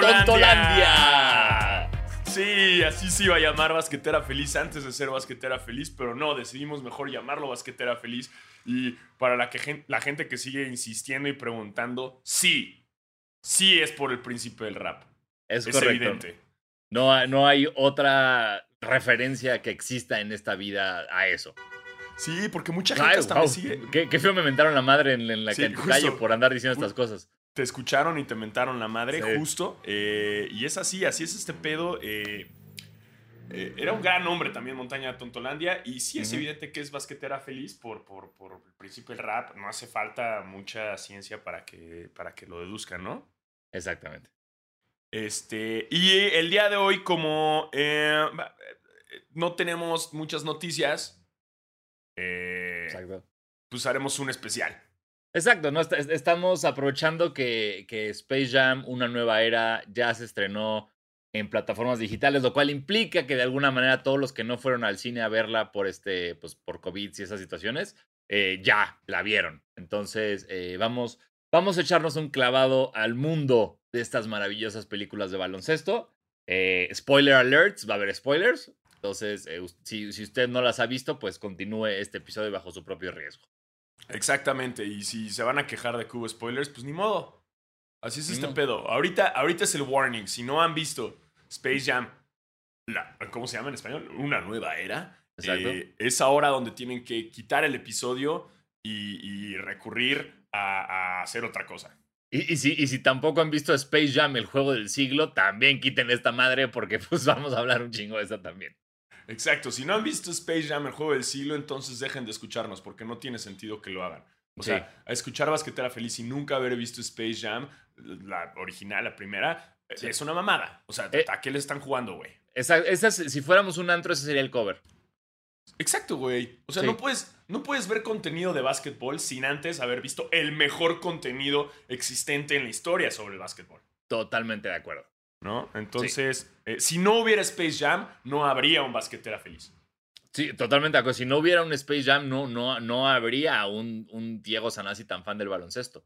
Tontolandia. Tontolandia. Sí, así se iba a llamar Basquetera Feliz antes de ser Basquetera Feliz, pero no, decidimos mejor llamarlo Basquetera Feliz. Y para la, que, la gente que sigue insistiendo y preguntando, sí, sí es por el príncipe del rap. Es, Es correcto. evidente. No, no hay otra referencia que exista en esta vida a eso. Sí, porque mucha gente Ay, hasta wow. me sigue. Qué, qué feo me mentaron la madre en, en la, Sí, calle por andar diciendo estas cosas. Te escucharon y te mentaron la madre, Sí. justo. eh, y es así, así es este pedo. eh, eh, era un gran hombre también, Montaña de Tontolandia. Y sí es evidente que es basquetera feliz por, por, por el principio del rap. No hace falta mucha ciencia para que, para que lo deduzcan, ¿no? Exactamente. Este, y el día de hoy, como no tenemos muchas noticias, Exacto. pues haremos un especial. Exacto, ¿no? Est- est- Estamos aprovechando que, que Space Jam, una nueva era, ya se estrenó en plataformas digitales, lo cual implica que de alguna manera todos los que no fueron al cine a verla por este, pues por COVID y esas situaciones, eh, ya la vieron. Entonces, eh, vamos, vamos a echarnos un clavado al mundo de estas maravillosas películas de baloncesto. Eh, spoiler alerts, va a haber spoilers. Entonces, eh, si, si usted no las ha visto, pues continúe este episodio bajo su propio riesgo. Exactamente, y si se van a quejar de hubo spoilers, pues ni modo. Así es Ni este modo. pedo. Ahorita, ahorita es el warning. Si no han visto Space Jam, la- ¿cómo se llama en español? Una nueva era. Exacto. Eh, es ahora donde tienen que quitar el episodio y, y recurrir a, a hacer otra cosa. Y, y si, y si tampoco han visto Space Jam, el juego del siglo, también quiten esta madre porque pues vamos a hablar un chingo de esa también. Exacto, si no han visto Space Jam, el juego del siglo, entonces dejen de escucharnos porque no tiene sentido que lo hagan. O Sí. sea, a escuchar Basquetera Feliz y nunca haber visto Space Jam, la original, la primera, eh, Sí. es una mamada. O sea, Eh. ¿a qué le están jugando, güey? Esa, esa es- si fuéramos un antro, ese sería el cover. Exacto, güey. O sea, Sí. no, puedes, no puedes ver contenido de básquetbol sin antes haber visto el mejor contenido existente en la historia sobre el básquetbol. Totalmente de acuerdo. ¿No? Entonces, eh, si no hubiera Space Jam, no habría un basquetera feliz. Sí, totalmente de acuerdo. Si no hubiera un Space Jam, no, no, no habría un, un Diego Sanasi tan fan del baloncesto.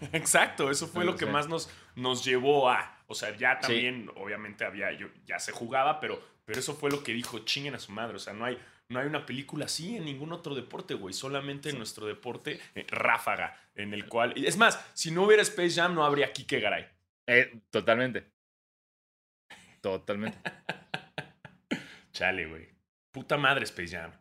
Exacto, eso fue lo que más nos, nos llevó a. O sea, ya también, obviamente, había. Yo, ya se jugaba, pero, pero eso fue lo que dijo chinguen a su madre. O sea, no hay, no hay una película así en ningún otro deporte, güey. Solamente en nuestro deporte eh, ráfaga, en el cual. y Es más, si no hubiera Space Jam, no habría Kike Garay. Eh, totalmente. Totalmente. Chale, güey. Puta madre, Space Jam.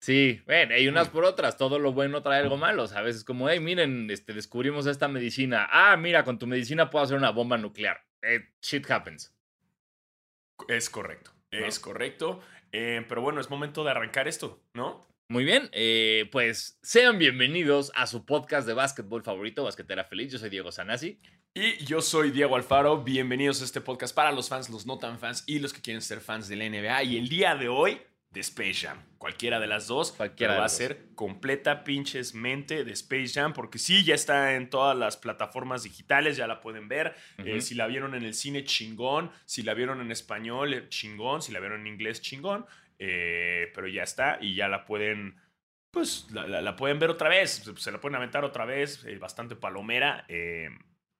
Sí, bueno, hay unas por otras. Todo lo bueno trae algo malo. A veces como, hey, miren, este, descubrimos esta medicina. Ah, mira, con tu medicina puedo hacer una bomba nuclear. Eh, shit happens. Es correcto. ¿No? Es correcto. Eh, pero bueno, es momento de arrancar esto, ¿no? Muy bien, eh, pues sean bienvenidos a su podcast de básquetbol favorito, Basquetera Feliz. Yo soy Diego Sanasi. Y yo soy Diego Alfaro. Bienvenidos a este podcast para los fans, los no tan fans y los que quieren ser fans de la NBA. Y el día de hoy, de Space Jam. Cualquiera de las dos. Cualquiera pero va a ser completa pinches mente de Space Jam. Porque sí, ya está en todas las plataformas digitales, ya la pueden ver. Eh, si la vieron en el cine, chingón. Si la vieron en español, eh, chingón. Si la vieron en inglés, chingón. Eh, pero ya está y ya la pueden, pues, la, la- la pueden ver otra vez. Se, se la pueden aventar otra vez. eh, bastante palomera. eh,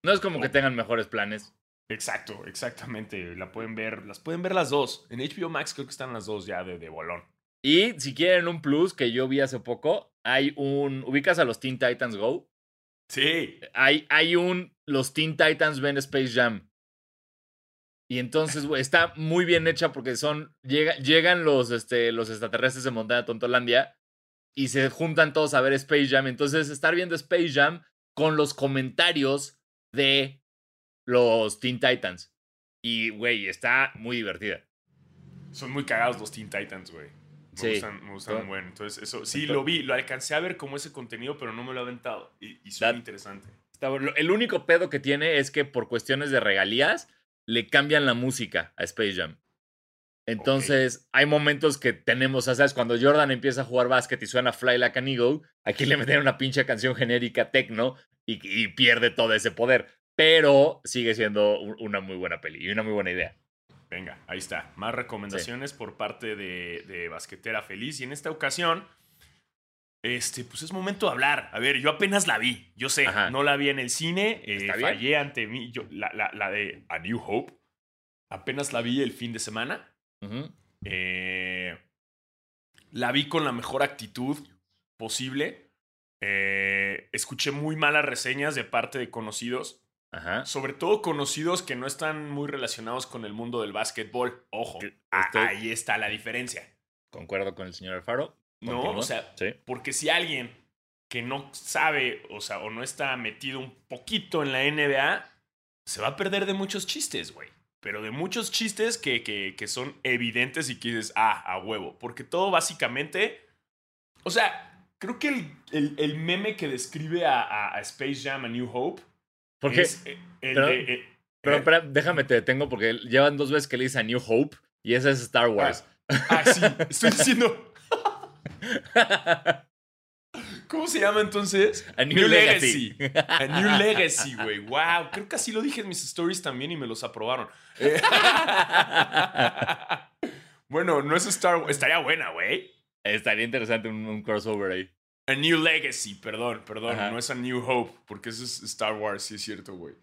No es como que tengan mejores planes. exacto, exactamente. La pueden ver, las pueden ver las dos. En HBO Max creo que están las dos ya de, de bolón. Y si quieren un plus que yo vi hace poco, hay un. ¿Ubicas a los Teen Titans Go? Sí, Hay, hay un. Los Teen Titans ven Space Jam. Y entonces, güey, está muy bien hecha porque son. llega- llegan los, este, los extraterrestres de Montaña Tontolandia y se juntan todos a ver Space Jam. Entonces, estar viendo Space Jam con los comentarios de los Teen Titans. Y, güey, está muy divertida. son muy cagados los Teen Titans, güey. Me Sí. gustan, me gustan Todo- bueno. Entonces, eso sí lo vi, lo alcancé a ver como ese contenido, pero no me lo he aventado. Y, y suena That- interesante. Está. El único pedo que tiene es que por cuestiones de regalías le cambian la música a Space Jam. Entonces, hay momentos que tenemos, ¿sabes? Cuando Jordan empieza a jugar básquet y suena Fly Like an Eagle, aquí le meten una pinche canción genérica techno y, y pierde todo ese poder. Pero sigue siendo un- una muy buena peli y una muy buena idea. Venga, ahí está. Más recomendaciones por parte de, de Basquetera Feliz. Y en esta ocasión este, pues es momento de hablar. A ver, yo apenas la vi. Yo sé, Ajá. no la vi en el cine. eh, fallé ante mí. Yo, la, la- la de A New Hope. Apenas la vi el fin de semana. Eh, la vi con la mejor actitud posible. Eh, escuché muy malas reseñas de parte de conocidos. Ajá. Sobre todo conocidos que no están muy relacionados con el mundo del básquetbol. Ojo, estoy- ahí está la diferencia. Concuerdo con el señor Alfaro. No, Continúa. o sea, Sí. porque si alguien que no sabe, o sea, o no está metido un poquito en la NBA, se va a perder de muchos chistes, güey. Pero de muchos chistes que, que, que son evidentes y que dices, ah, a huevo. Porque todo básicamente. O sea, creo que el, el- el meme que describe a, a- a Space Jam, A New Hope. Porque, es, eh, el pero- de, eh, pero ¿eh? espera, déjame te detengo porque llevan dos veces que le dice a New Hope y esa es Star Wars. Ah, sí, estoy diciendo. ¿Cómo se llama entonces? A New Legacy. A New Legacy, güey. Wow, creo que así lo dije en mis stories también y me los aprobaron. Eh, bueno, no es Star Wars. Estaría buena, güey. Estaría interesante un, un crossover ahí. A New Legacy, perdón, perdón. Ajá. No es a New Hope, porque eso es Star Wars, sí es cierto, güey.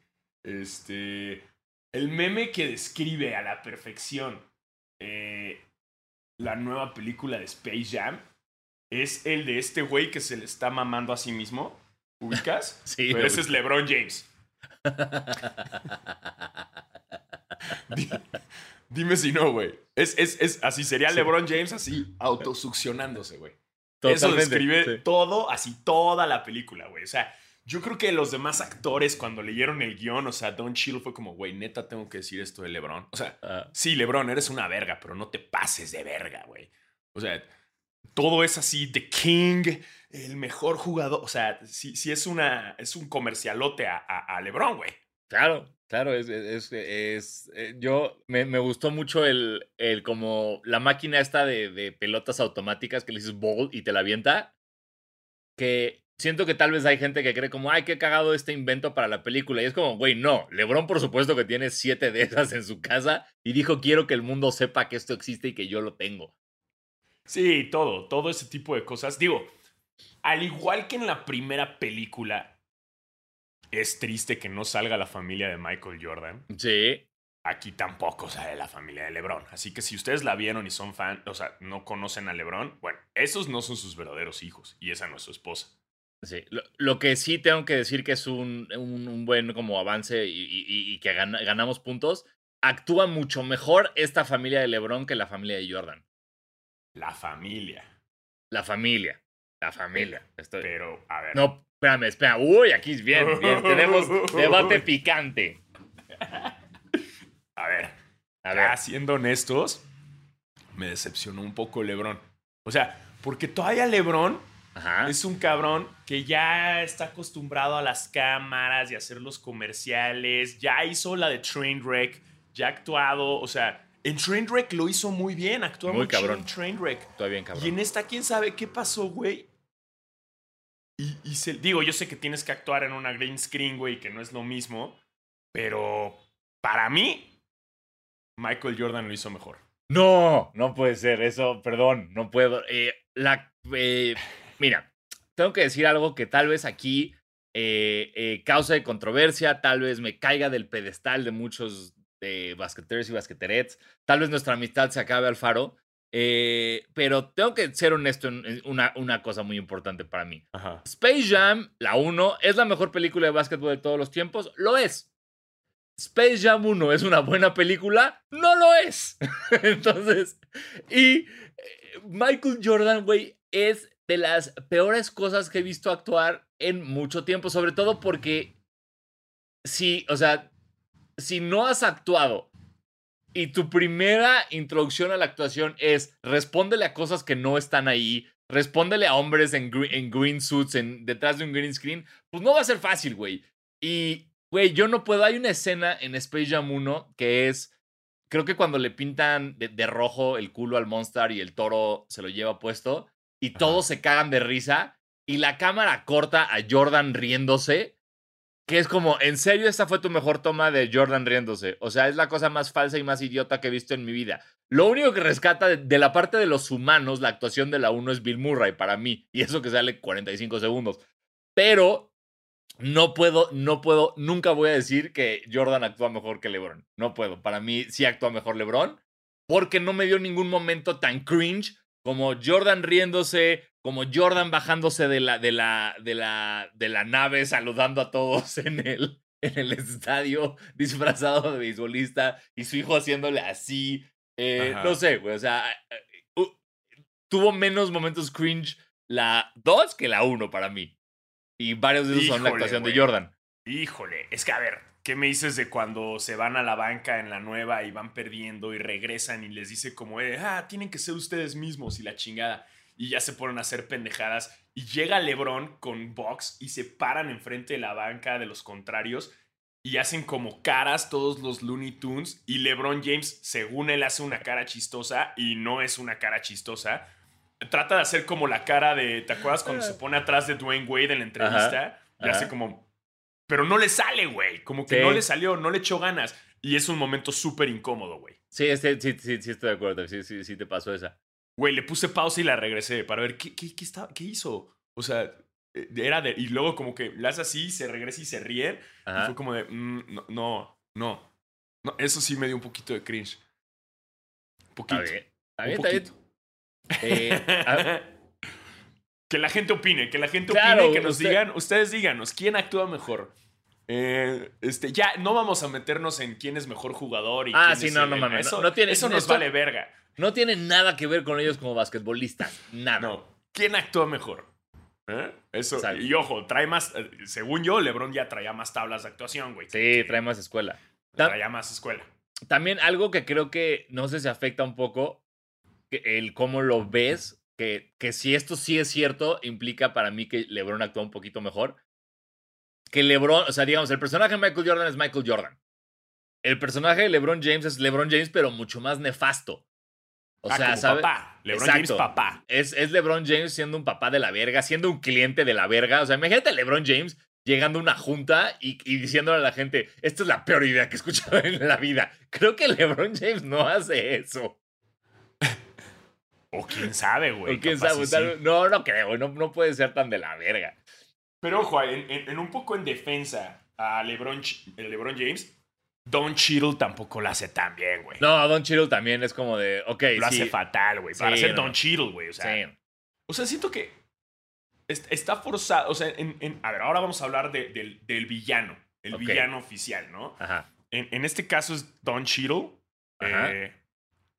Este. El meme que describe a la perfección eh, la nueva película de Space Jam es el de este güey que se le está mamando a sí mismo. ¿Ubicas? Sí, Pero ese es. LeBron James. Di- Dime si no, güey. Es, es, es, así sería Sí. LeBron James, así, autosuccionándose, güey. Eso describe sí. todo, así toda la película, güey. O sea, yo creo que los demás actores cuando leyeron el guion, o sea, Don Chill fue como, güey, neta tengo que decir esto de LeBron. O sea, Ah, sí, LeBron, eres una verga, pero no te pases de verga, güey. O sea, todo es así, The King, el mejor jugador. O sea, sí, sí es, una, es un comercialote a, a, a LeBron, güey. claro, claro, es, es, es- eh, yo me, me gustó mucho el, el como la máquina esta de, de pelotas automáticas que le dices ball y te la avienta, que siento que tal vez hay gente que cree como, ay, qué cagado este invento para la película, y es como, güey, no, Lebron por supuesto que tiene siete de esas en su casa y dijo, quiero que el mundo sepa que esto existe y que yo lo tengo. Sí, todo, todo ese tipo de cosas. Digo, al igual que en la primera película, es triste que no salga la familia de Michael Jordan. Sí, Aquí tampoco sale la familia de LeBron. Así que si ustedes la vieron y son fan, o sea, no conocen a LeBron, bueno, esos no son sus verdaderos hijos y esa no es su esposa. Sí, lo, lo que sí tengo que decir que es un, un, un buen como avance y, y- y que gana- ganamos puntos, actúa mucho mejor esta familia de LeBron que la familia de Jordan. La familia. La familia, la familia. Estoy... Pero, a ver. No, espérame, espera. Uy, aquí es bien, bien. Tenemos debate picante. A ver. A ya ver, siendo honestos, me decepcionó un poco LeBron. O sea, porque todavía LeBron ajá. Es un cabrón que ya está acostumbrado a las cámaras y a hacer los comerciales. Ya hizo la de Trainwreck, ya ha actuado. O sea, en Trainwreck lo hizo muy bien. Actúa Muy cabrón. en Trainwreck. Todo bien, Y cabrón. en esta, quién sabe qué pasó, güey. Y, y se, digo, yo sé que tienes que actuar en una green screen, güey, que no es lo mismo. Pero para mí, Michael Jordan lo hizo mejor. No, no puede ser. Eso, perdón, no puedo. Eh, la, eh, mira, tengo que decir algo que tal vez aquí eh, causa de controversia, tal vez me caiga del pedestal de muchos eh, basqueteros y basqueterets, tal vez nuestra amistad se acabe al faro, eh, pero tengo que ser honesto en, una, una cosa muy importante para mí. Ajá. Space Jam, la 1, ¿es la mejor película de básquetbol de todos los tiempos? Lo es. Space Jam 1 es una buena película, no lo es. Entonces, y eh, Michael Jordan, güey, es de las peores cosas que he visto actuar en mucho tiempo, sobre todo porque si, o sea, si no has actuado y tu primera introducción a la actuación es respóndele a cosas que no están ahí, respóndele a hombres en, gre- en green suits, en, detrás de un green screen, pues no va a ser fácil, güey. Y, güey, yo no puedo. Hay una escena en Space Jam 1 que es. Creo que cuando le pintan de, de rojo el culo al Monster y el toro se lo lleva puesto y todos se cagan de risa y la cámara corta a Jordan riéndose que es como, en serio, esta fue tu mejor toma de Jordan riéndose. O sea, es la cosa más falsa y más idiota que he visto en mi vida. Lo único que rescata de, la parte de los humanos, la actuación de la 1 es Bill Murray para mí. Y eso que sale 45 segundos. Pero no puedo, no puedo, nunca voy a decir que Jordan actúa mejor que LeBron. No puedo. Para mí sí actúa mejor LeBron. Porque no me dio ningún momento tan cringe como Jordan riéndose, como Jordan bajándose de la, de la, de la, de la nave, saludando a todos en el, en el estadio, disfrazado de beisbolista, y su hijo haciéndole así. Eh, no sé, güey. O sea, eh, uh, tuvo menos momentos cringe la 2 que la 1 para mí. Y varios de esos son la actuación de. Jordan. Híjole, es que a ver, ¿qué me dices de cuando se van a la banca en la nueva y van perdiendo y regresan y les dice como, eh, ah, tienen que ser ustedes mismos y la chingada? Y ya se ponen a hacer pendejadas. Y llega LeBron con Box y se paran enfrente de la banca de los contrarios y hacen como caras todos los Looney Tunes. Y LeBron James, según él, hace una cara chistosa y no es una cara chistosa. Trata de hacer como la cara de, ¿te acuerdas cuando se pone atrás de Dwayne Wade en la entrevista? y hace como, pero no le sale, güey. Como que Sí. no le salió, no le echó ganas. Y es un momento súper incómodo, güey. Sí, sí, sí, sí, estoy de acuerdo. Sí, sí, sí te pasó esa. Güey, le puse pausa y la regresé para ver qué, qué, qué, estaba- qué hizo. O sea, eh, era de. Y luego, como que le hace así, se regresa y se ríe. Y fue como de. mm, no, no, no. No, Eso sí me dio un poquito de cringe. Un poquito. Está bien. Está bien, está bien. Eh, a- que la gente opine, que la gente Claro, opine, que nos usted- digan, ustedes díganos, ¿quién actúa mejor? Eh, este, ya, no vamos a meternos en quién es mejor jugador y Ah, quién sí, es no, el- no mames, Eso, no- no tiene- eso nos esto- vale verga. no tiene nada que ver con ellos como basquetbolistas. Nada. No, ¿quién actúa mejor? ¿Eh? Eso, Exacto. y ojo, trae más, eh, según yo, LeBron ya traía más tablas de actuación, güey. Sí, trae más escuela. Traía más escuela. También algo que creo que no sé si afecta un poco el cómo lo ves, que, que si esto sí es cierto, implica para mí que LeBron actúa un poquito mejor. Que LeBron, o sea, digamos, el personaje de Michael Jordan es Michael Jordan. El personaje de LeBron James es LeBron James, pero mucho más nefasto. O Ah, sea, como ¿sabe? papá. LeBron Exacto. James papá. Es, es LeBron James siendo un papá de la verga, siendo un cliente de la verga. O sea, imagínate a LeBron James llegando a una junta y, y diciéndole a la gente, esta es la peor idea que he escuchado en la vida. Creo que LeBron James no hace eso. O quién sabe, güey. O quién sabe, tal sí. No, no creo, no, no puede ser tan de la verga. Pero ojo, en, en- en un poco en defensa a LeBron, LeBron James, Don Cheadle tampoco lo hace tan bien, güey. No, Don Cheadle también es como de, ok, lo sí, hace fatal, güey. Para Sí, ser no. Don Cheadle, güey. O sea, sí. o sea, siento que est- está forzado. O sea, en, en- a ver, ahora vamos a hablar de- del, del villano. El villano oficial, ¿no? Ajá. En, en este caso es Don Cheadle. Ajá. eh,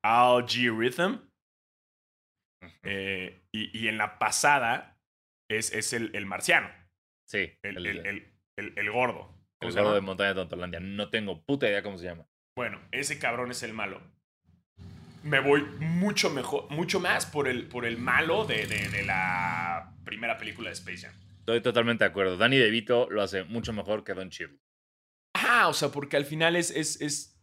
Al G. Rhythm. Eh, y, y en la pasada es, es el, el marciano. Sí, El, el, el- gordo. ¿Cómo el gordo de montaña de Tontolandia. No tengo puta idea cómo se llama. Bueno, ese cabrón es el malo. Me voy mucho mejor, mucho más por el, por el malo de, de- de la primera película de Space Jam. Estoy totalmente de acuerdo. Danny DeVito lo hace mucho mejor que Don Cheadle. Ah, o sea, porque al final es, es, es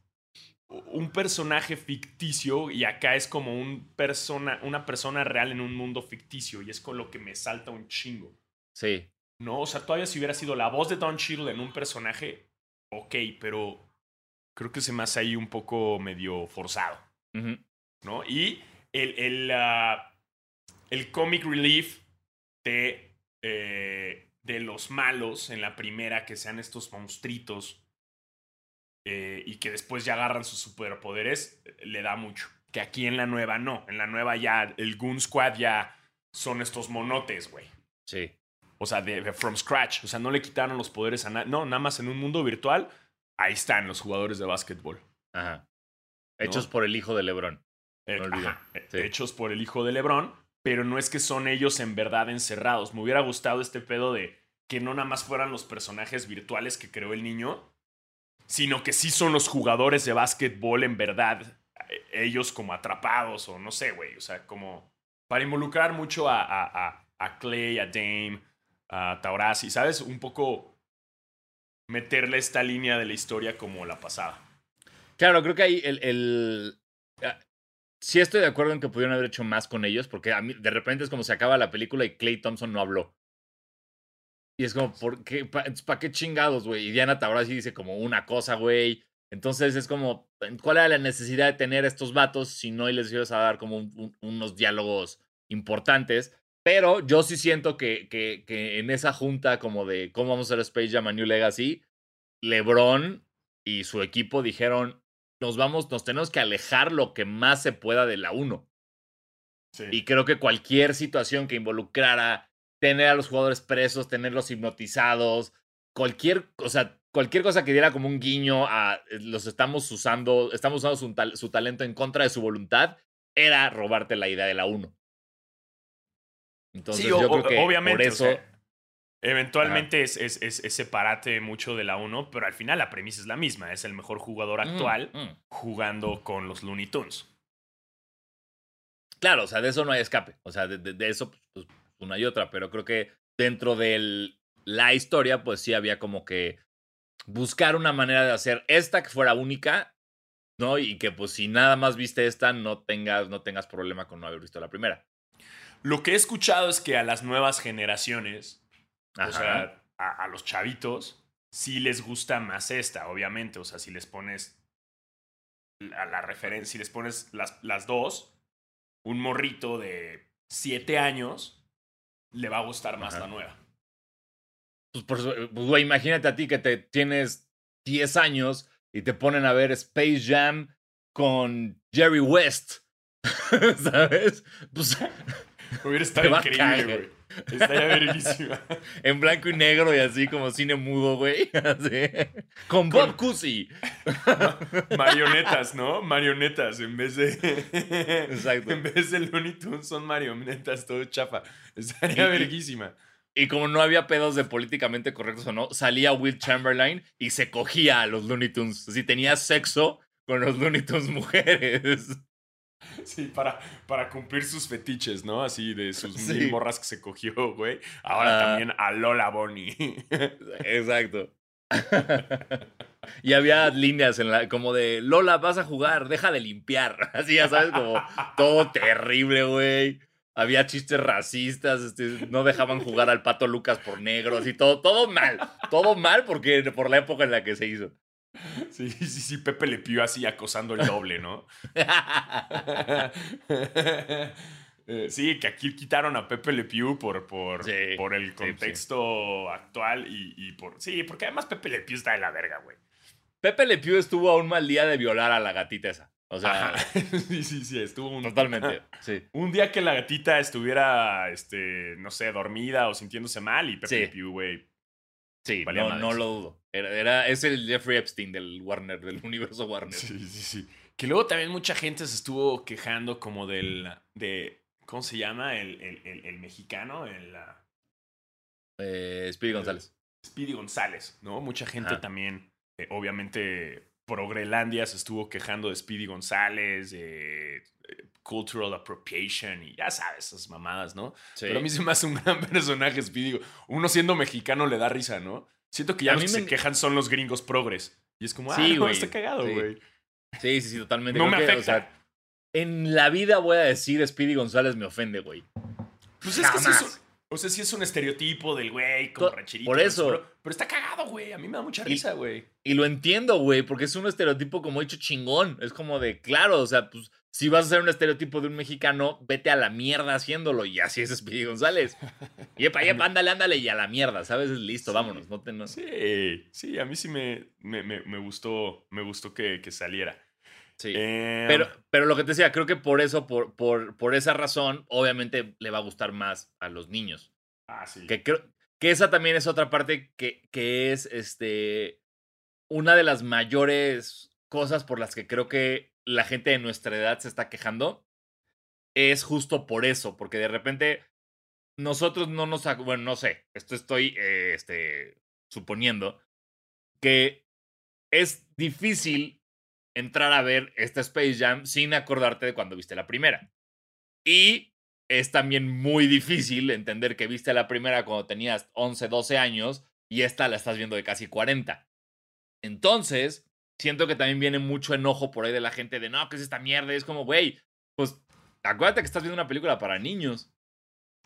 un personaje ficticio y acá es como un persona, una persona real en un mundo ficticio y es con lo que me salta un chingo. Sí. ¿No? O sea, todavía si hubiera sido la voz de Don Cheadle en un personaje, ok, pero creo que se me hace ahí un poco medio forzado. ¿no? Y el, el, ah, el comic relief de, eh, de los malos en la primera, que sean estos monstruitos eh, y que después ya agarran sus superpoderes, le da mucho. Que aquí en la nueva no. En la nueva ya el Goon Squad ya son estos monotes, güey. Sí. O sea, de, de from scratch. O sea, no le quitaron los poderes a nadie. No, nada más en un mundo virtual. Ahí están los jugadores de básquetbol. Ajá. Hechos por el hijo de LeBron. Eh, No olvidé. ajá, eh, Sí. hechos por el hijo de Lebron, pero no es que son ellos en verdad encerrados. Me hubiera gustado este pedo de que no nada más fueran los personajes virtuales que creó el niño, sino que sí son los jugadores de básquetbol en verdad, eh, ellos como atrapados o no sé, güey, o sea, como para involucrar mucho a, a, a, a Clay, a Dame, a Taurasi, ¿sabes? Un poco meterle esta línea de la historia como la pasada. Claro, creo que ahí el. el ah, sí estoy de acuerdo en que pudieron haber hecho más con ellos, porque de repente es como se acaba la película y Clay Thompson no habló. Y es como, ¿por qué? ¿Para qué chingados, güey? Y Diana Taurasi dice como una cosa, güey. Entonces es como, ¿cuál era la necesidad de tener estos vatos si no les ibas a dar como unos diálogos importantes? Pero yo sí siento que, que, que, en esa junta como de cómo vamos a hacer Space Jam a New Legacy, LeBron y su equipo dijeron, nos vamos, nos tenemos que alejar lo que más se pueda de la 1. Y creo que cualquier situación que involucrara tener a los jugadores presos, tenerlos hipnotizados, cualquier, o sea, cualquier cosa que diera como un guiño a eh, los estamos usando, estamos usando su, talento en contra de su voluntad, era robarte la idea de la 1. Entonces, yo creo que obviamente, por eso. eventualmente es, es, es, separate mucho de la 1, pero al final la premisa es la misma. Es el mejor jugador mm, actual mm. jugando con los Looney Tunes. Claro, o sea, de eso no hay escape. O sea, de, eso, pues, una y otra. Pero creo que dentro de la historia, pues sí había como que buscar una manera de hacer esta que fuera única, ¿no? Y que pues si nada más viste esta, no tengas, no tengas problema con no haber visto la primera. Lo que he escuchado es que a las nuevas generaciones, o sea, a, los chavitos, sí les gusta más esta, obviamente. O sea, si les pones a la referencia, si les pones las, las dos, un morrito de 7 años le va a gustar más la nueva. Pues, por, pues, güey, imagínate a ti que te tienes 10 años y te ponen a ver Space Jam con Jerry West. ¿Sabes? Pues. Hubiera estado increíble, güey. Estaría verísima. en blanco y negro y así como cine mudo, güey. Con Bob Cousy. marionetas, ¿no? Marionetas en vez de. Exacto. En vez de Looney Tunes son marionetas, todo chafa. Estaría verguísima. Y como no había pedos de políticamente correctos o no, salía Will Chamberlain y se cogía a los Looney Tunes. Si tenía sexo con los Looney Tunes mujeres. Sí, para, para cumplir sus fetiches, ¿no? Así de sus mil morras que se cogió, güey. Ahora ah. también a Lola Bonnie. Exacto. y había líneas en la, como de Lola, vas a jugar, deja de limpiar. Así, ya sabes, como todo terrible, güey. Había chistes racistas, este, no dejaban jugar al pato Lucas por negros y todo, todo mal. Todo mal porque por la época en la que se hizo. Sí, sí, sí, Pepe le pidió así acosando el doble, ¿no? Eh, sí, que aquí quitaron a Pepe Le Pew por, por, por el contexto actual y, por. Sí, porque además Pepe Le Pew está de la verga, güey. Pepe Le Pew estuvo a un mal día de violar a la gatita esa. O sea. sí, sí, sí, estuvo un. Totalmente. Sí. Un día que la gatita estuviera, este, no sé, dormida o sintiéndose mal y Pepe Le Pew, güey, Sí, no, no, lo dudo. Era, es el Jeffrey Epstein del Warner, del universo Warner. Sí, sí, sí. Que luego también mucha gente se estuvo quejando como del. de ¿Cómo se llama? El, el, el, mexicano, el. Eh, Speedy González. Speedy González, ¿no? Mucha gente también, eh, obviamente, por Groenlandia se estuvo quejando de Speedy González, de eh, cultural appropriation y ya sabes, esas mamadas, ¿no? Pero a mí se me hace un gran personaje, Speedy. Uno siendo mexicano le da risa, ¿no? Siento que ya los que se quejan son los gringos progres. Y es como, ah, no, está cagado, güey. Sí. sí, sí, totalmente. No me afecta. en la vida voy a decir Speedy González me ofende, güey. Pues es que es o sea, sí es un estereotipo del güey como rancherito. Por eso. Pero, está cagado, güey. A mí me da mucha risa, güey. Y, lo entiendo, güey, porque es un estereotipo como hecho chingón. Es como de, claro, o sea, pues si vas a ser un estereotipo de un mexicano, vete a la mierda haciéndolo. Y así es Speedy González. Y epa, yepa, ándale, ándale y a la mierda, ¿sabes? Listo, vámonos. No te, Sí, sí, a mí sí me, me, me, gustó, me gustó que, que saliera. Sí. Em, pero, pero lo que te decía, creo que por eso, por, por, por esa razón, obviamente le va a gustar más a los niños. Ah, sí. Que creo que esa también es otra parte que, que es este una de las mayores cosas por las que creo que la gente de nuestra edad se está quejando. Es justo por eso, porque de repente nosotros no nos. Bueno, no sé, esto estoy eh, este, suponiendo que es difícil entrar a ver esta Space Jam sin acordarte de cuando viste la primera. Y es también muy difícil entender que viste la primera cuando tenías 11, 12 años y esta la estás viendo de casi 40. Entonces, siento que también viene mucho enojo por ahí de la gente de no, ¿qué es esta mierda? Y es como, güey, pues acuérdate que estás viendo una película para niños.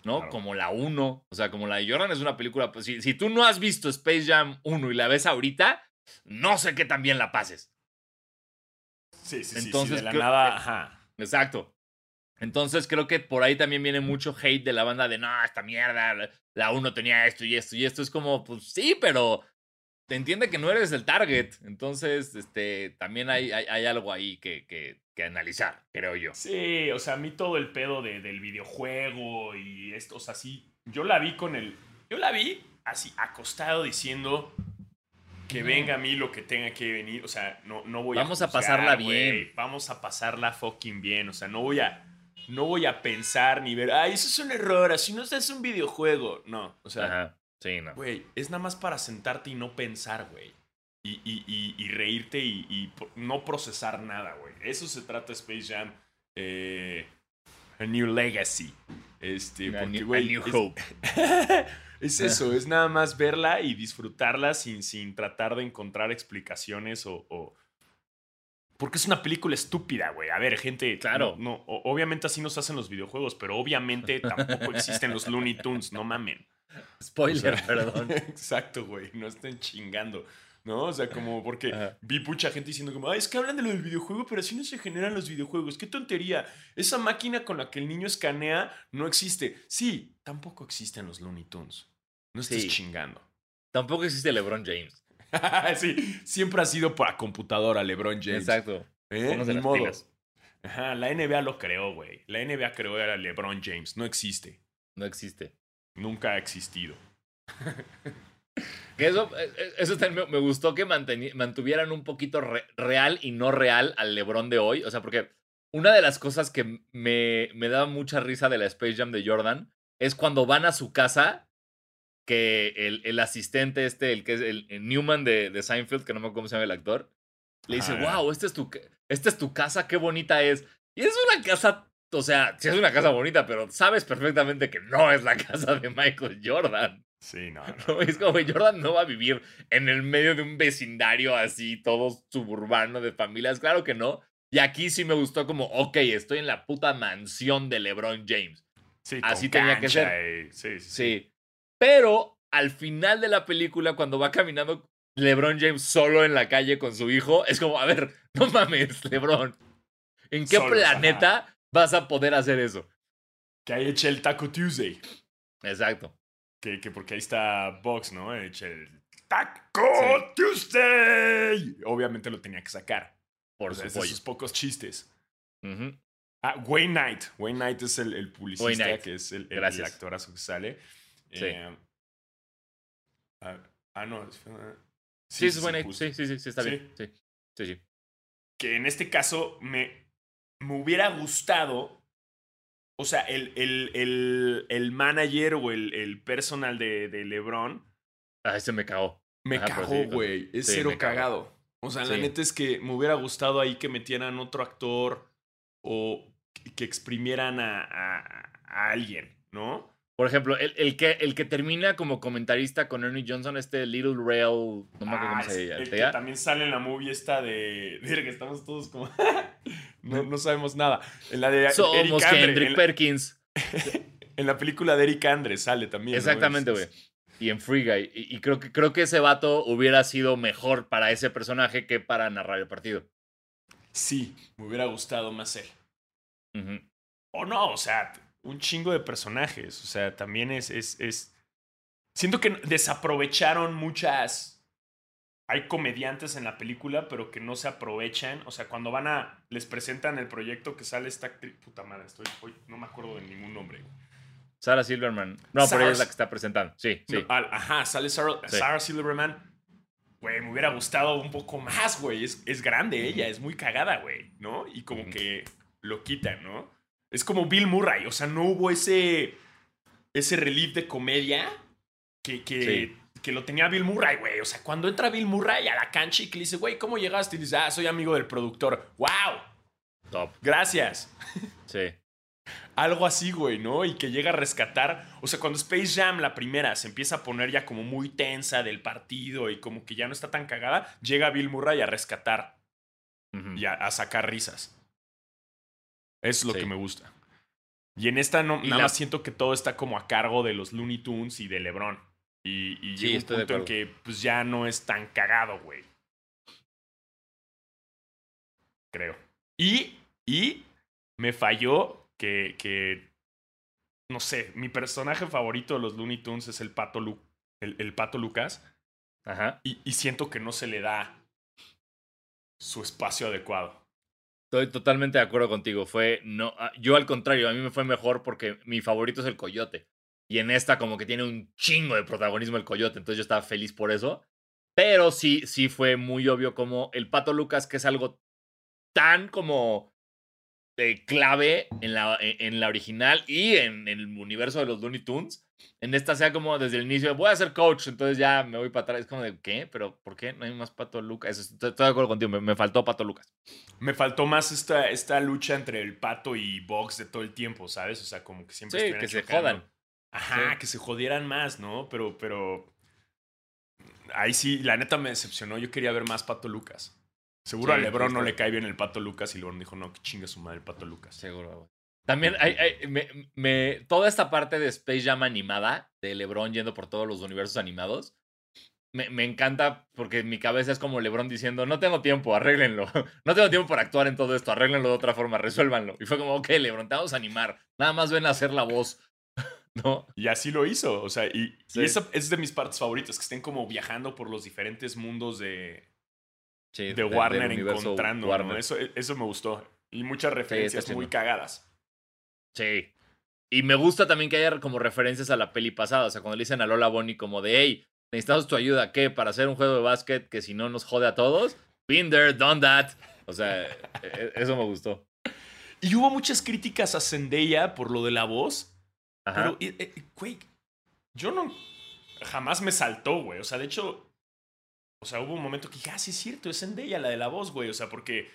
¿no? Claro. Como la 1. O sea, como la de Jordan es una película. Pues, si, si tú no has visto Space Jam 1 y la ves ahorita, no sé qué tan bien la pases. Sí, sí, sí, Entonces, sí, de la creo- nada, ajá. Exacto. Entonces creo que por ahí también viene mucho hate de la banda de no, esta mierda, la- la 1 tenía esto y esto y esto. Es como, pues sí, pero te entiende que no eres el target. Entonces, este, también hay, hay, hay algo ahí que, que, que analizar, creo yo. Sí, o sea, a mí todo el pedo de- del videojuego y esto, o sea, sí, yo la vi con el, yo la vi así acostado diciendo que venga a mí lo que tenga que venir, o sea, no, no voy Vamos a a pasarla bien. vamos a pasarla fucking bien, o sea, no voy a, no voy a pensar ni ver, ay, eso es un error, así no se hace un videojuego, no, o sea, Ajá. Sí, no. Güey, es nada más para sentarte y no pensar, güey. Y, y- y- y reírte y, no procesar nada, güey. Eso se trata Space Jam. eh, a New Legacy. Este, A porque, New, a New es- Hope. es eso, es nada más verla y disfrutarla sin, sin tratar de encontrar explicaciones o, o- Porque es una película estúpida, güey. A ver, gente. Claro. No, obviamente así nos hacen los videojuegos, pero obviamente tampoco existen los Looney Tunes, no mamen. Spoiler, O sea, perdón. Exacto, güey. No estén chingando. ¿No? O sea, como porque Ajá. vi mucha gente diciendo como, Ay, es que hablan de lo del videojuego, pero así no se generan los videojuegos. ¡Qué tontería! Esa máquina con la que el niño escanea no existe. Sí, tampoco existen los Looney Tunes. No estés Sí. chingando. Tampoco existe LeBron James. sí, siempre ha sido para computadora LeBron James. Exacto. ¿Eh? Ni las modo. pilas. Ajá, la NBA lo creó, güey. La NBA creó a LeBron James. No existe. No existe. Nunca ha existido. Eso, eh, eh, eso también me, gustó que mantuvieran un poquito re- real y no real al LeBron de hoy. O sea, porque una de las cosas que me, me daba mucha risa de la Space Jam de Jordan es cuando van a su casa, que el, el asistente este, el que es el, el Newman de, de Seinfeld, que no me acuerdo cómo se llama el actor, le dice, wow, esta es, tu, esta es tu casa, qué bonita es. Y es una casa, o sea, sí es una casa bonita, pero sabes perfectamente que no es la casa de Michael Jordan. Sí, no, no. No, es como que Jordan no va a vivir en el medio de un vecindario así, todo suburbano de familias. Claro que no. Y aquí sí me gustó como, ok, estoy en la puta mansión de LeBron James. Sí, Así con tenía que ser. sí, sí, sí. Pero al final de la película, cuando va caminando LeBron James solo en la calle con su hijo, es como, a ver, no mames, LeBron. ¿En qué Solos, planeta vas a poder hacer eso? Que ahí eché el Taco Tuesday. Exacto. Que, que porque ahí está Box, ¿no? Eché el Taco Tuesday. Obviamente lo tenía que sacar. Por O sea, su es de pollo. esos pocos chistes. Ah, Wayne Knight. Wayne Knight es el, el publicista, Wayne Knight. que es el, el- el actorazo que sale. Sí. Eh, ah, ah, no. es- ah, Sí, sí, bueno, justo. sí, sí, sí, sí, está bien. Sí, sí, sí. que en este caso me, me hubiera gustado, o sea, el, el, el, el manager o el, el personal de, de LeBron Ay, se me cagó. me Ajá, cagó, sí, güey. Es sí, cero cagó. cagado. O sea, la neta es que me hubiera gustado ahí que metieran otro actor o que exprimieran a, a- a alguien, ¿no? Por ejemplo, el, el que, el que termina como comentarista con Ernie Johnson, este Little Rail, no me acuerdo Ah, cómo se el que llama. también sale en la movie esta de... de que estamos todos como... no, no sabemos nada. En la de Eric Somos Andre, Kendrick en la- Perkins. En la película de Eric Andre sale también. Exactamente, güey. Y en Free Guy. Y, y creo, que, creo que ese vato hubiera sido mejor para ese personaje que para narrar el partido. Sí, me hubiera gustado más él. O no, o sea, un chingo de personajes. O sea, también es, es, es... Siento que desaprovecharon muchas... Hay comediantes en la película, pero que no se aprovechan. O sea, cuando van a... Les presentan el proyecto que sale esta actriz... Puta madre, estoy... hoy no me acuerdo de ningún nombre. Sarah Silverman. No, pero ella es Sarah- la que está presentando. Sí, sí. No, ajá, sale Sarah, Sí. Sarah Silverman. Güey, me hubiera gustado un poco más, güey. Es, es grande ella, es muy cagada, güey, ¿no? Y como que lo quitan, ¿no? Es como Bill Murray, o sea, no hubo ese, ese relief de comedia que, que, Sí. que lo tenía Bill Murray, güey. O sea, cuando entra Bill Murray a la cancha y que le dice, güey, ¿cómo llegaste? Y dice, ah, soy amigo del productor. ¡Wow! Top. Gracias. Sí. Algo así, güey, ¿no? Y que llega a rescatar. O sea, cuando Space Jam, la primera, se empieza a poner ya como muy tensa del partido y como que ya no está tan cagada, llega Bill Murray a rescatar y a, a sacar risas. Es lo Sí. que me gusta. Y en esta no, Y nada la- más siento que todo está como a cargo de los Looney Tunes y de LeBron. Y, y Sí, llega un punto en que pues ya no es tan cagado, güey. Creo. Y, y me falló que, que, no sé, mi personaje favorito de los Looney Tunes es el Pato, Lu- el, el Pato Lucas. Ajá. Y, y siento que no se le da su espacio adecuado. Estoy totalmente de acuerdo contigo. Fue, no, ah, yo al contrario, a mí me fue mejor porque mi favorito es el coyote. Y en esta como que tiene un chingo de protagonismo el coyote, entonces yo estaba feliz por eso. Pero sí, sí fue muy obvio como el Pato Lucas, que es algo tan como clave en la, en, en la original y en, el universo de los Looney Tunes. En esta sea como desde el inicio, voy a ser coach, entonces ya me voy para atrás. Es como de, ¿qué? ¿Pero por qué no hay más Pato Lucas? Eso, estoy, estoy de acuerdo contigo, me, me faltó Pato Lucas. Me faltó más esta, esta lucha entre el pato y Box de todo el tiempo, ¿sabes? O sea, como que siempre Sí, que se chocando. jodan. Ajá, Sí. que se jodieran más, ¿no? Pero, pero. Ahí sí, la neta me decepcionó. Yo quería ver más Pato Lucas. Seguro Sí, a Lebron no le cae bien el Pato Lucas y Lebron dijo, no, que chingue su madre el Pato Lucas. Seguro, güey. También hay, hay- me, me- toda esta parte de Space Jam animada, de LeBron yendo por todos los universos animados, me, me encanta porque en mi cabeza es como LeBron diciendo, no tengo tiempo, arréglenlo. No tengo tiempo para actuar en todo esto, arréglenlo de otra forma, resuélvanlo. Y fue como, ok, LeBron, te vamos a animar. Nada más ven a hacer la voz. ¿No? Y así lo hizo. O sea, y, esa es de mis partes favoritas, que estén como viajando por los diferentes mundos de, Sí, de Warner encontrando. ¿no? Warner. Eso, eso me gustó. Y muchas referencias muy cagadas. Sí. Y me gusta también que haya como referencias a la peli pasada. O sea, cuando le dicen a Lola Bonnie como de, hey, necesitamos tu ayuda, ¿qué? Para hacer un juego de básquet que si no nos jode a todos. Been there, done that. O sea, e- e- eso me gustó. Y hubo muchas críticas a Zendaya por lo de la voz. Ajá. Pero, eh, eh, güey, yo no. Jamás me saltó, güey. O sea, de hecho. O sea, hubo un momento que dije, ah, sí es cierto, es Zendaya la de la voz, güey. O sea, porque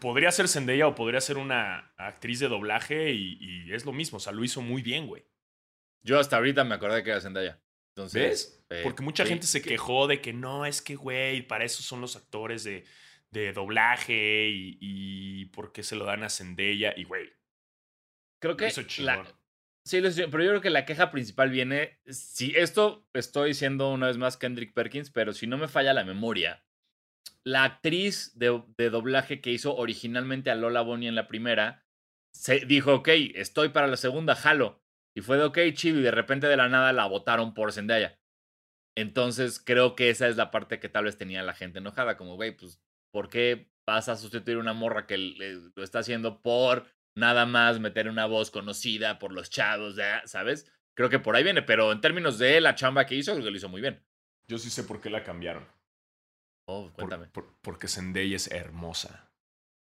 podría ser Zendaya o podría ser una actriz de doblaje y, y es lo mismo. O sea, lo hizo muy bien, güey. Yo hasta ahorita me acordé que era Zendaya. Entonces, ¿Ves? eh, Porque mucha gente se quejó de que no, es que, güey, para eso son los actores de, de doblaje y, y por qué se lo dan a Zendaya. Y, güey, Creo que hizo la. Sí, pero yo creo que la queja principal viene. Si esto estoy siendo una vez más Kendrick Perkins, pero si no me falla la memoria, la actriz de, doblaje que hizo originalmente a Lola Bonnie en la primera se dijo, ok, estoy para la segunda, jalo. Y fue de ok, chido, y de repente de la nada la votaron por Zendaya. Entonces creo que esa es la parte que tal vez tenía la gente enojada, como, güey, pues, ¿por qué vas a sustituir una morra que le- lo está haciendo por nada más meter una voz conocida por los chavos, ¿sabes? Creo que por ahí viene, pero en términos de la chamba que hizo, creo que lo hizo muy bien. Yo sí sé por qué la cambiaron. Oh, cuéntame. por- porque Zendaya es hermosa.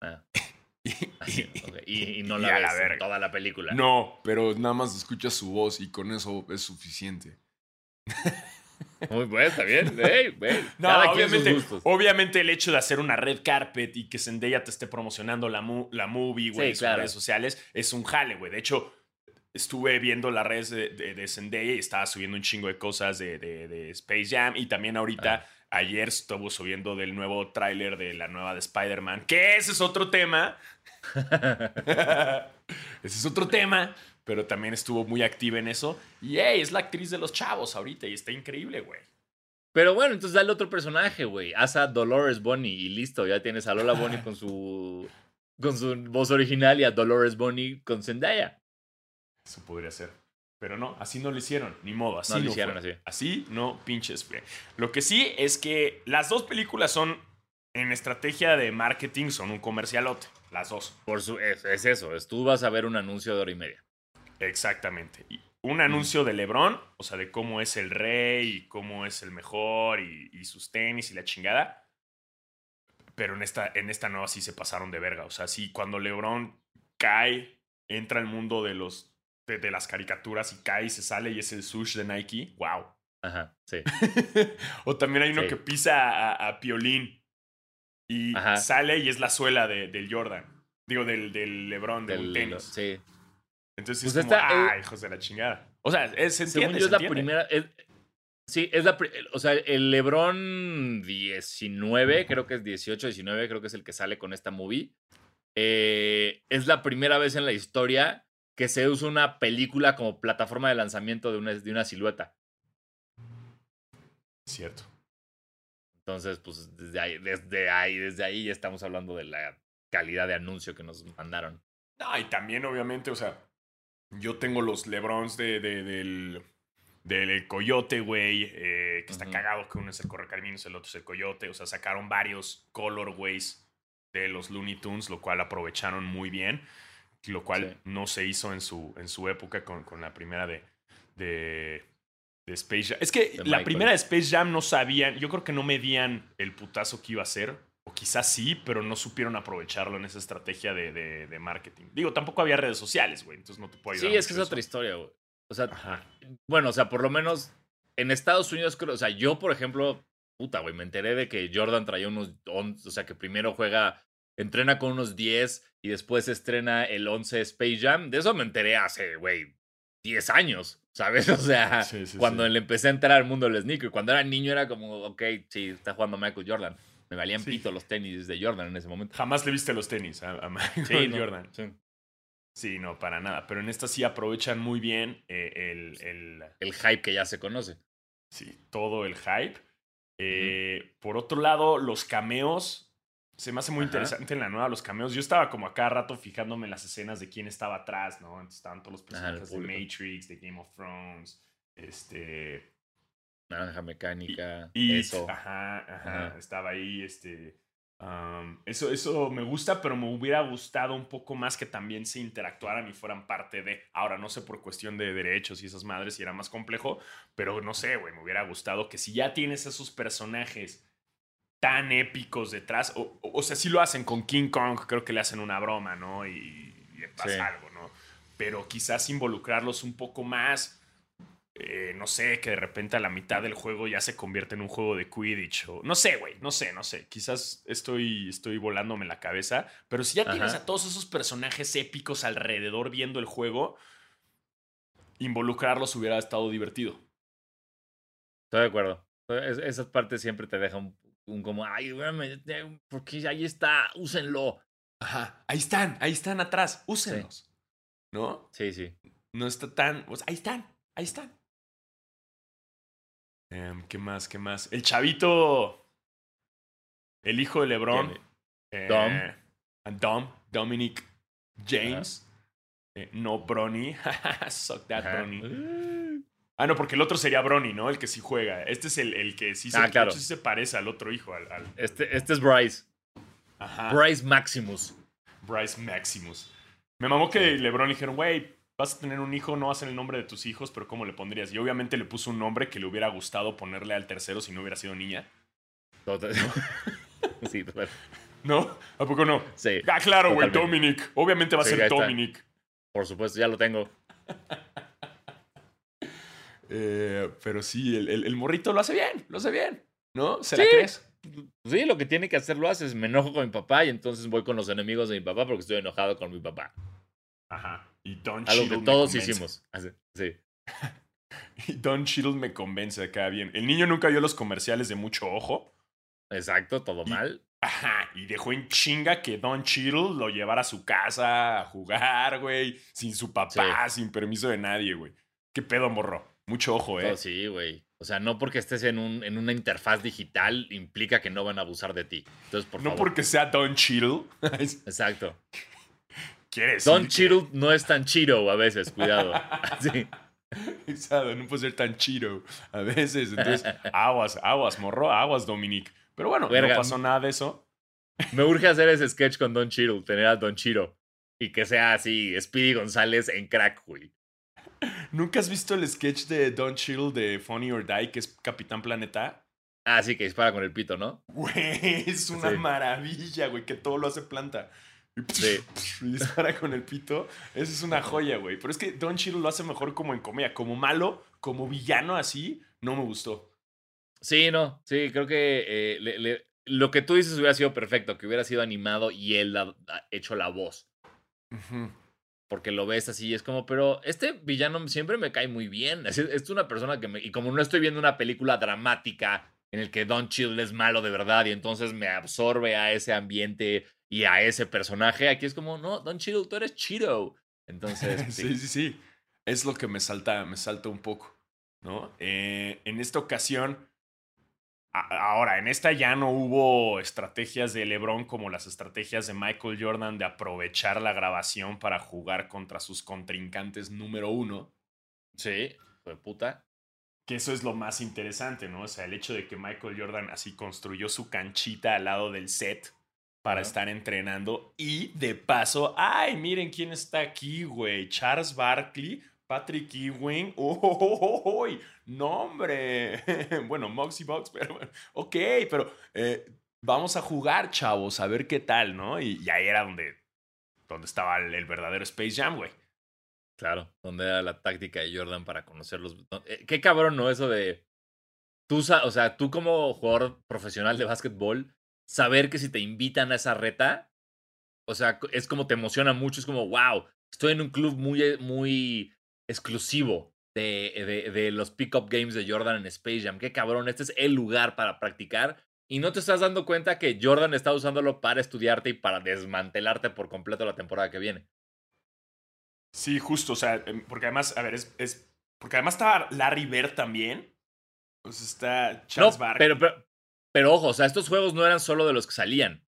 Ah, Y- así, y- ok. y, y no la a la ves en toda la película. No, pero nada más escuchas su voz y con eso es suficiente. Muy bueno, está bien. No, cada obviamente, obviamente el hecho de hacer una red carpet y que Zendaya te esté promocionando la, mu- la movie, güey, Sí, en sus claro. redes sociales, es un jale, güey. De hecho, estuve viendo las redes de, de, de Zendaya y estaba subiendo un chingo de cosas de, Space Jam. Y también ahorita, ayer estuvo subiendo del nuevo tráiler de la nueva de Spider-Man, que ese es otro tema. ese es otro tema. Pero también estuvo muy activa en eso. Y, hey, es la actriz de los chavos ahorita y está increíble, güey. Pero bueno, entonces dale otro personaje, güey. Haz a Dolores Bonnie y listo, ya tienes a Lola Bonnie con su con su voz original y a Dolores Bonnie con Zendaya. Eso podría ser. Pero no, así no lo hicieron, ni modo, así No no, lo hicieron fue. así. Así no pinches, güey. Lo que sí es que las dos películas son, en estrategia de marketing, son un comercialote. Las dos. Por su, es, es eso, es, tú vas a ver un anuncio de hora y media. Exactamente. Y un anuncio de LeBron, o sea, de cómo es el rey y cómo es el mejor y, y sus tenis y la chingada. Pero en esta, en esta nueva sí se pasaron de verga. O sea, sí, cuando LeBron cae, entra al mundo de los de, de las caricaturas y cae y se sale y es el sush de Nike. ¡Wow! Ajá, sí. o también hay uno Sí. que pisa a, a Piolín y Ajá. sale y es la suela de- del Jordan. Digo, del, del LeBron, Del- tenis. sí. Entonces Pues es como, esta, eh, ah, hijos de la chingada. O sea, es, se Según entiende, yo se es la primera. es- sí, es la. O sea, el LeBron 19, creo que es 18, 19, creo que es el que sale con esta movie. eh, es la primera vez en la historia que se usa una película como plataforma de lanzamiento de una, de una silueta. Cierto. Entonces, pues desde ahí, desde ahí, desde ahí ya estamos hablando de la calidad de anuncio que nos mandaron. No, y también, obviamente, o sea, yo tengo los Lebrons de, de- del, del Coyote, güey, eh, que está cagado que uno es el Correcaminos, el otro es el Coyote. O sea, sacaron varios colorways de los Looney Tunes, lo cual aprovecharon muy bien, lo cual Sí. no se hizo en su, en su época con, con la primera de, de, de Space Jam. Es que De la Michael. primera de Space Jam no sabían, yo creo que no medían el putazo que iba a ser. O quizás sí, pero no supieron aprovecharlo en esa estrategia de, marketing. Digo, tampoco había redes sociales, güey, entonces no te puedo Sí, ayudar. es que es otra historia, güey. O sea, Ajá. bueno, o sea, por lo menos en Estados Unidos, creo, o sea, yo, por ejemplo, puta, güey, me enteré de que Jordan traía unos 11, o sea, que primero juega, entrena con unos 10 y después estrena el 11 Space Jam. De eso me enteré hace, güey, 10 años, ¿sabes? O sea, Sí, sí, cuando sí. le empecé a entrar al mundo del sneaker. Cuando era niño era como, ok, sí, está jugando Michael Jordan. Me valían pito los tenis de Jordan en ese momento. Jamás le viste los tenis a, a Michael no, Jordan. sí. Sí, no, para nada. Pero en esta sí aprovechan muy bien eh, el, el- El hype que ya se conoce. sí, todo el hype. Eh, Por otro lado, los cameos. Se me hace muy Ajá. interesante en la nueva los cameos. Yo estaba como a cada rato fijándome en las escenas de quién estaba atrás, ¿no? Entonces estaban todos los Ajá, personajes de. Matrix, de Game of Thrones, este... Naranja mecánica, It, eso. Ajá, ajá, Ajá. Estaba ahí, este. eso, eso me gusta, pero me hubiera gustado un poco más que también se interactuaran y fueran parte de. Ahora, no sé por cuestión de derechos y esas madres si era más complejo, pero no sé, güey, me hubiera gustado que si ya tienes esos personajes tan épicos detrás, o, o, o sea, sí lo hacen con King Kong, creo que le hacen una broma, ¿no? Y, y pasa Sí. algo, ¿no? Pero quizás involucrarlos un poco más eh, no sé, que de repente a la mitad del juego ya se convierte en un juego de Quidditch. O, no sé, güey, no sé, no sé. Quizás estoy, estoy volándome la cabeza. Pero si ya tienes a todos esos personajes épicos alrededor viendo el juego, involucrarlos hubiera estado divertido. Estoy de acuerdo. Es- esas partes siempre te dejan un, un como, ay, porque ahí está, úsenlo. Ajá, ahí están, ahí están atrás, úsenlos. ¿No? Sí, sí. No está tan. pues, ahí están, ahí están. Em, ¿Qué más? ¿Qué más? El chavito. El hijo de LeBron. Eh, Dom. Dom. Dominic James. eh, no Bronny. Suck that. Bronny. Ah, no, porque el otro sería Bronny, ¿no? El que sí juega. Este es el, el que sí se, Ah, de claro. hecho, sí se parece al otro hijo. Al, al- Este, este es Bryce. ajá, Bryce Maximus. Bryce Maximus. Me mamó que LeBron le dijeron, güey, vas a tener un hijo, no a el nombre de tus hijos, pero ¿cómo le pondrías? Y obviamente le puso un nombre que le hubiera gustado ponerle al tercero si no hubiera sido niña. Total- sí, total. ¿No? ¿A poco no? Sí, Ah, claro, güey. Dominic. Obviamente va a Sí, ser está. Dominic. por supuesto, ya lo tengo. Eh, pero sí, el, el- el morrito lo hace bien, lo hace bien. ¿No? ¿Se Sí. la crees? Sí, lo que tiene que hacer lo haces. Me enojo con mi papá y entonces voy con los enemigos de mi papá porque estoy enojado con mi papá. Ajá. Y Don Algo Cheadle que todos hicimos. Así, Sí. Y Don Cheadle me convence acá bien. El niño nunca vio los comerciales de mucho ojo. Exacto, todo Y- mal. Ajá, y dejó en chinga que Don Cheadle lo llevara a su casa a jugar, güey, sin su papá, sin permiso de nadie, güey. ¿Qué pedo, morro? Mucho ojo, ¿eh? Sí, güey. O sea, no porque estés en, un, en una interfaz digital implica que no van a abusar de ti. Entonces, por no favor. porque sea Don Cheadle. Exacto. Quiere decir Don que- Cheadle no es tan chido a veces, cuidado. Sí. Exacto, no puede ser tan chido a veces. Entonces, aguas, aguas, morro, aguas, Dominic. Pero bueno, Verga. no pasó nada de eso. Me urge hacer ese sketch con Don Cheadle, tener a Don Chiro. Y que sea así, Speedy González en crack, güey. ¿Nunca has visto el sketch de Don Cheadle de Funny or Die, que es Capitán Planeta? Ah, sí, que dispara con el pito, ¿no? Güey, es una Sí. maravilla, güey, que todo lo hace planta. Y, Sí. y dispara con el pito. Esa es una joya, güey. Pero es que Don Cheadle lo hace mejor como en comedia. Como malo, como villano así, no me gustó. Sí, no, sí, creo que eh, le- le- lo que tú dices hubiera sido perfecto, que hubiera sido animado y él ha, ha hecho la voz. Porque lo ves así y es como, pero este villano siempre me cae muy bien. Es, es una persona que me. Y como no estoy viendo una película dramática en el que Don Cheadle es malo de verdad y entonces me absorbe a ese ambiente y a ese personaje, aquí es como, no, Don Cheadle, tú eres chido. Entonces, sí, sí, sí. Es lo que me salta, me salta un poco, ¿no? Eh, en esta ocasión, ahora, en esta ya no hubo estrategias de LeBron como las estrategias de Michael Jordan de aprovechar la grabación para jugar contra sus contrincantes número uno. sí, fue puta. Que eso es lo más interesante, ¿no? O sea, el hecho de que Michael Jordan así construyó su canchita al lado del set para estar entrenando y de paso, ay, miren quién está aquí, güey, Charles Barkley, Patrick Ewing, ¡oh, oh, oh, no hombre, bueno, Moxie Box, pero bueno, ok, pero eh, vamos a jugar, chavos, a ver qué tal, ¿no? Y, y ahí era donde, donde estaba el, verdadero Space Jam, güey. Claro, donde era la táctica de Jordan para conocerlos. No, eh, Qué cabrón, ¿no? Eso de. Tú, o sea, tú como jugador profesional de básquetbol, saber que si te invitan a esa reta, o sea, es como te emociona mucho, es como, wow, estoy en un club muy, muy exclusivo de, de, de los pick-up games de Jordan en Space Jam. Qué cabrón, este es el lugar para practicar. Y no te estás dando cuenta que Jordan está usándolo para estudiarte y para desmantelarte por completo la temporada que viene. Sí, justo, o sea, em, porque además, a ver, es, es porque además estaba Larry Bird también. Pues está Charles No, pero, pero, pero ojo, o sea, estos juegos no eran solo de los que salían.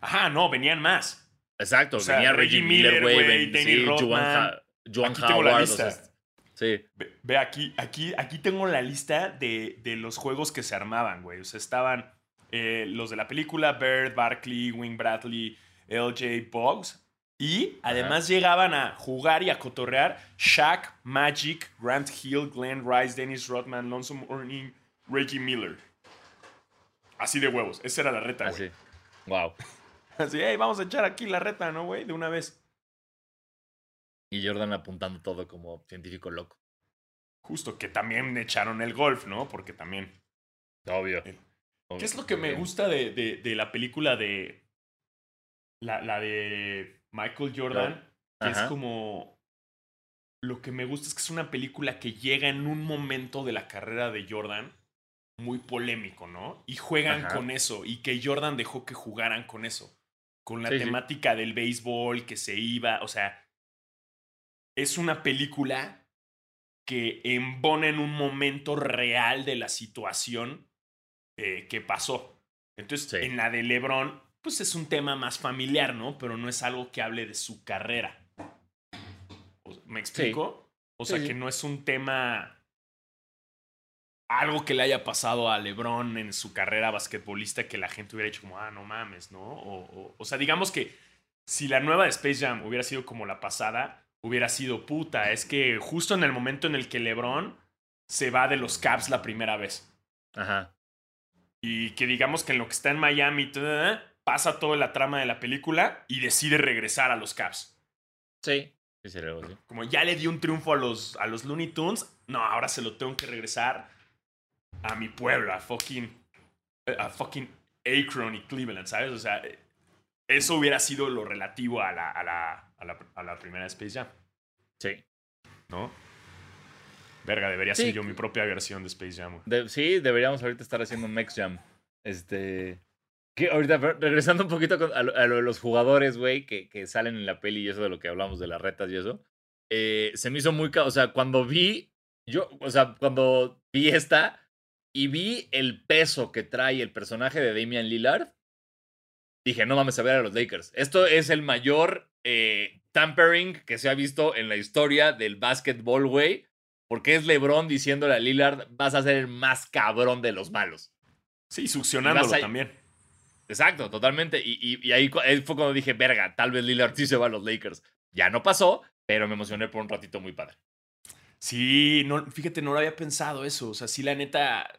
Ajá, no, venían más. Exacto, O sea, venía Reggie Reggie Miller, güey, sí, Rodman. Juwan Aquí tengo la o lista. sea, sí, Ve, ve aquí, aquí, aquí tengo la lista de, de los juegos que se armaban, güey. O sea, estaban eh, los de la película, Bird, Barkley, Wing Bradley, LJ Boggs. Y además llegaban a jugar y a cotorrear Shaq, Magic, Grant Hill, Glenn Rice, Dennis Rodman, Lonzo Mourning, Reggie Miller. Así de huevos. Esa era la reta, güey. así. Wow. Así, hey, vamos a echar aquí la reta, ¿no, güey? De una vez. Y Jordan apuntando todo como científico loco. Justo, que también echaron el golf, ¿no? Porque también Obvio. Eh, Obvio. ¿Qué es lo que me gusta de, de, de la película de. La, la de Michael Jordan? Que es como. Lo que me gusta es que es una película que llega en un momento de la carrera de Jordan muy polémico, ¿no? Y juegan Ajá. con eso. Y que Jordan dejó que jugaran con eso. Con la Sí, sí. temática del béisbol, que se iba. O sea. Es una película que embona en un momento real de la situación eh, que pasó. Entonces, Sí. en la de LeBron, pues es un tema más familiar, ¿no? Pero no es algo que hable de su carrera. ¿Me explico? O sea, sí. que no es un tema. Algo que le haya pasado a LeBron en su carrera basquetbolista que la gente hubiera dicho como, ah, no mames, ¿no? O, o- o sea, digamos que si la nueva de Space Jam hubiera sido como la pasada, hubiera sido puta. Es que justo en el momento en el que LeBron se va de los Caps la primera vez. Ajá. Y que digamos que en lo que está en Miami pasa toda la trama de la película y decide regresar a los Caps. Sí. Como ya le di un triunfo a los, a los Looney Tunes, no, ahora se lo tengo que regresar a mi pueblo, a fucking, a fucking Akron y Cleveland, ¿sabes? O sea, eso hubiera sido lo relativo a la, a la, a la, a la primera Space Jam, Sí. ¿no? Verga, debería Sí. ser yo mi propia versión de Space Jam. güey. De- sí, deberíamos ahorita estar haciendo un Mex Jam. Este. Que ahorita, regresando un poquito a, lo, de los jugadores, güey, que, que salen en la peli y eso de lo que hablamos de las retas y eso. eh, se me hizo muy. O sea, cuando vi. Yo, o sea, cuando vi esta y vi el peso que trae el personaje de Damian Lillard, dije, no mames a ver a los Lakers. Esto es el mayor eh, tampering que se ha visto en la historia del básquetbol, güey. Porque es LeBron diciéndole a Lillard, vas a ser el más cabrón de los malos. Sí, succionándolo a- también. Exacto, totalmente. Y, y- ahí fue cuando dije, verga, tal vez Lillard sí se va a los Lakers. Ya no pasó, pero me emocioné por un ratito muy padre. Sí, no, fíjate, no lo había pensado eso. O sea, sí, la neta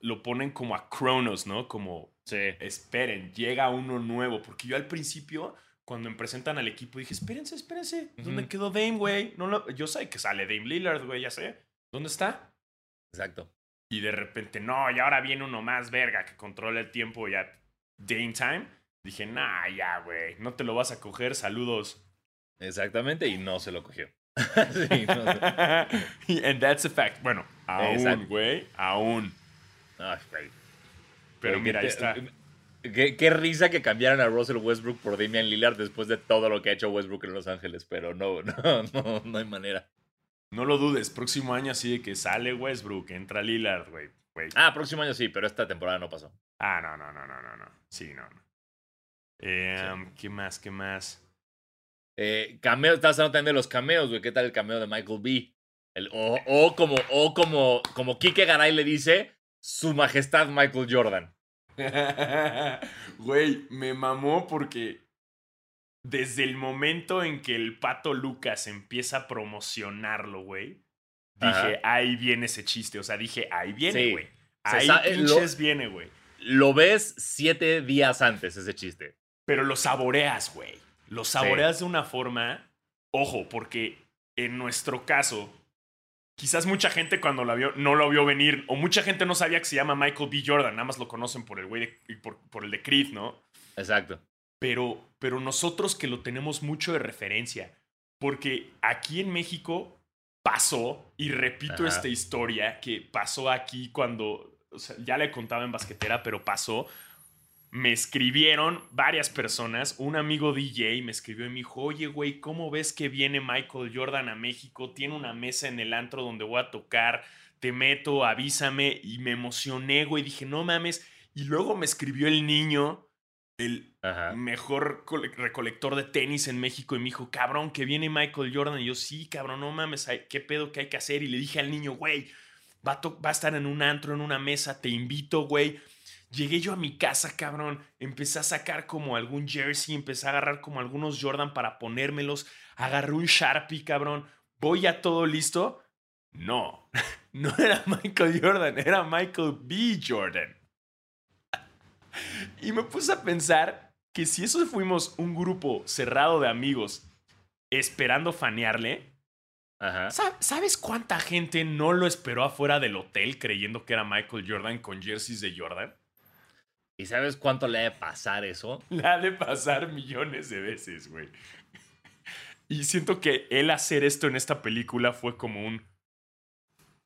lo ponen como a Cronos, ¿no? Como, Sí. esperen, llega uno nuevo. Porque yo al principio, cuando me presentan al equipo, dije, espérense, espérense. ¿Dónde quedó Dame, güey? No lo- yo sé que sale Dame Lillard, güey, ya sé. ¿Dónde está? Exacto. Y de repente, no, y ahora viene uno más verga que controla el tiempo ya Dame Time. Dije, nah, ya, güey, no te lo vas a coger, saludos. Exactamente, y no se lo cogió. sí, no. And that's a fact. Bueno, aún, güey, aún. Ay, güey. Pero mira, ahí está. Qué, qué risa que cambiaran a Russell Westbrook por Damian Lillard después de todo lo que ha hecho Westbrook en Los Ángeles, pero no, no, no, no hay manera. No lo dudes, próximo año así de que sale Westbrook, entra Lillard, güey. güey. Ah, próximo año sí, pero esta temporada no pasó. Ah, no, no, no, no, no, no. Sí, no, no. Eh, ¿Qué más? ¿Qué más? Eh, cameo, estás hablando también de los cameos, güey. ¿Qué tal el cameo de Michael B? El, o, o como, o como, como Kike Garay le dice, su majestad Michael Jordan. Güey, me mamó porque desde el momento en que el pato Lucas empieza a promocionarlo, güey, dije, Ajá. ahí viene ese chiste. O sea, dije, ahí viene, güey. Ahí eh, lo- pinches viene, güey. Lo ves siete días antes, ese chiste. Pero lo saboreas, güey. Lo saboreas de una forma. Ojo, porque en nuestro caso, quizás mucha gente cuando la vio no lo vio venir, o mucha gente no sabía que se llama Michael B. Jordan, nada más lo conocen por el güey de- por, por el de Creed, ¿no? Exacto. Pero, pero nosotros que lo tenemos mucho de referencia, porque aquí en México pasó, y repito Ajá. esta historia, que pasó aquí cuando, o sea, ya le contaba en basquetera, pero pasó, me escribieron varias personas, un amigo DJ me escribió y me dijo, oye, güey, ¿cómo ves que viene Michael Jordan a México? Tiene una mesa en el antro donde voy a tocar, te meto, avísame, y me emocioné, güey, dije, no mames, y luego me escribió el niño, el Ajá. mejor cole- recolector de tenis en México y me dijo, cabrón, que viene Michael Jordan. Y yo, sí, cabrón, no mames, ¿qué pedo que hay que hacer? Y le dije al niño, güey, va, a va a estar en un antro, en una mesa, te invito, güey. Llegué yo a mi casa, cabrón, empecé a sacar como algún jersey, empecé a agarrar como algunos Jordan para ponérmelos, agarré un Sharpie, cabrón, voy ya todo listo. No, no era Michael Jordan, era Michael B. Jordan. Y me puse a pensar que si eso fuimos un grupo cerrado de amigos esperando fanearle, Ajá. ¿sab- ¿sabes cuánta gente no lo esperó afuera del hotel creyendo que era Michael Jordan con jerseys de Jordan? ¿Y sabes cuánto le ha de pasar eso? Le ha de pasar millones de veces, güey. Y siento que él hacer esto en esta película fue como un...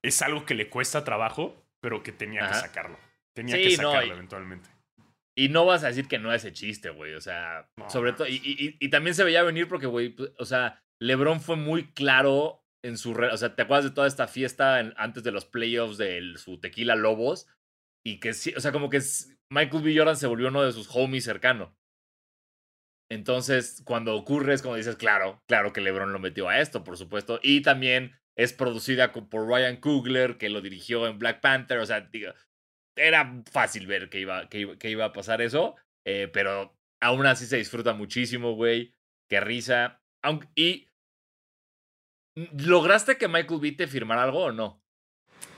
Es algo que le cuesta trabajo, pero que tenía que sacarlo. Tenía Sí, que no, sacarlo y- eventualmente. Y no vas a decir que no ese chiste, güey. O sea, No, sobre todo. Y, y- y también se veía venir porque, güey, pues, o sea, LeBron fue muy claro en su. O sea, ¿te acuerdas de toda esta fiesta en- antes de los playoffs de el- su Tequila Lobos? Y que sí, o sea, como que Michael B. Jordan se volvió uno de sus homies cercano. Entonces, cuando ocurre es como dices, claro, claro que LeBron lo metió a esto, por supuesto. Y también es producida por Ryan Coogler, que lo dirigió en Black Panther. O sea, era fácil ver que iba, que iba, que iba a pasar eso, eh, pero aún así se disfruta muchísimo, güey. Qué risa. Y. ¿Lograste que Michael B te firmara algo o no?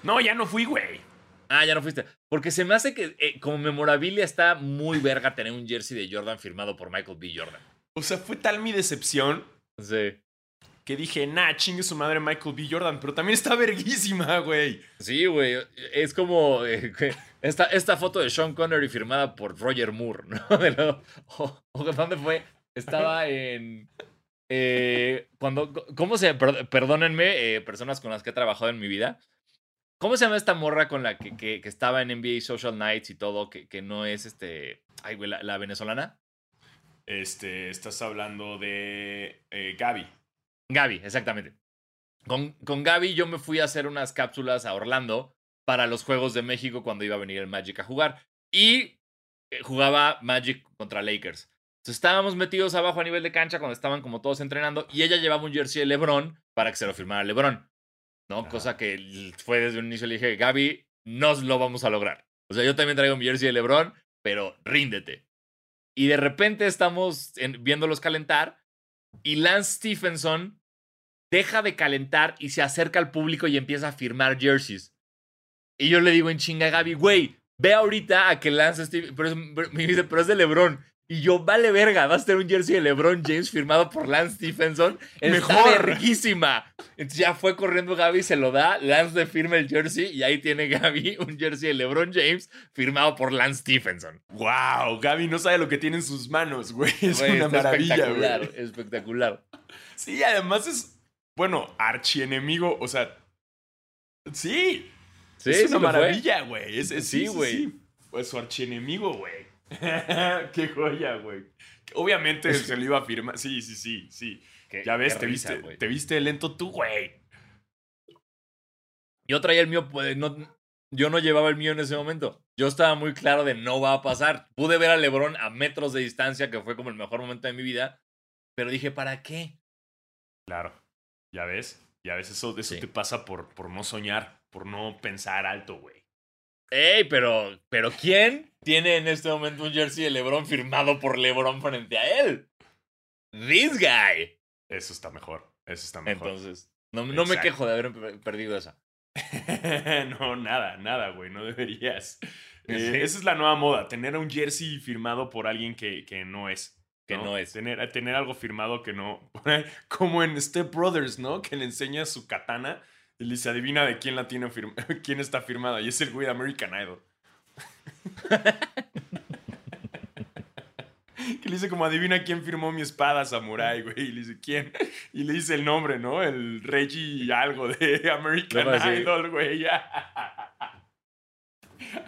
No, ya no fui, güey. Ah, ya no fuiste. Porque se me hace que eh, como memorabilia está muy verga tener un jersey de Jordan firmado por Michael B. Jordan. O sea, fue tal mi decepción Sí. que dije, nah, chingue su madre Michael B. Jordan, pero también está verguísima, güey. Sí, güey. Es como eh, esta, esta foto de Sean Connery firmada por Roger Moore, ¿no? De lo- o- o ¿Dónde fue? Estaba en. eh, cuando. ¿Cómo se.? per- Perdónenme, personas con las que he trabajado en mi vida. ¿Cómo se llama esta morra con la que, que, que estaba en NBA Social Nights y todo? Que, que no es este. Ay, güey, la, la venezolana. Este, estás hablando de eh, Gaby. Gaby, exactamente. Con, con Gaby yo me fui a hacer unas cápsulas a Orlando para los Juegos de México cuando iba a venir el Magic a jugar. Y eh, jugaba Magic contra Lakers. Entonces estábamos metidos abajo a nivel de cancha cuando estaban como todos entrenando y ella llevaba un jersey de LeBron para que se lo firmara LeBron. ¿No? Ajá. Cosa que fue desde un inicio le dije, Gaby, nos lo vamos a lograr. O sea, yo también traigo mi jersey de LeBron, pero ríndete. Y de repente estamos en- viéndolos calentar y Lance Stephenson deja de calentar y se acerca al público y empieza a firmar jerseys. Y yo le digo en chinga a Gaby, güey, ve ahorita a que Lance Stephenson, pero es de LeBron. Y yo, vale verga, vas a tener un jersey de LeBron James firmado por Lance Stephenson. Está Mejor. verguísima. Entonces ya fue corriendo Gaby, se lo da, Lance le firma el jersey y ahí tiene Gaby un jersey de LeBron James firmado por Lance Stephenson. Wow, Gaby no sabe lo que tiene en sus manos, güey. Es Güey, una maravilla, espectacular, güey. espectacular. Sí, además es, bueno, archienemigo, o sea, sí. Sí, es una fue. maravilla, güey. Es, es- Sí, güey. Pues su archienemigo, güey. Qué joya, güey. Obviamente se lo iba a firmar. Sí, sí, sí, sí. Qué- Ya ves, te risa, viste, te viste lento tú, güey. Yo traía el mío, pues, no, yo no llevaba el mío en ese momento. Yo estaba muy claro de no va a pasar. Pude ver a LeBron a metros de distancia, que fue como el mejor momento de mi vida, pero dije, ¿para qué? Claro. Ya ves, ya ves, eso, eso Sí. te pasa por, por no soñar, por no pensar alto, güey. Ey, pero, pero ¿quién tiene en este momento un jersey de LeBron firmado por LeBron frente a él? This guy. Eso está mejor. Eso está mejor. Entonces, no, no me quejo de haber per- perdido esa. no, nada, nada, güey. No deberías. Eh. Esa es la nueva moda, tener un jersey firmado por alguien que, que no es. Que no es. Tener, tener algo firmado que no. Como en Step Brothers, ¿no? Que le enseña su katana y le dice, adivina de quién la tiene firma quién está firmada. Y es el güey de American Idol. que le dice como, adivina quién firmó mi espada samurai, güey. Y le dice, ¿quién? Y le dice el nombre, ¿no? El Reggie algo de American. Idol, güey.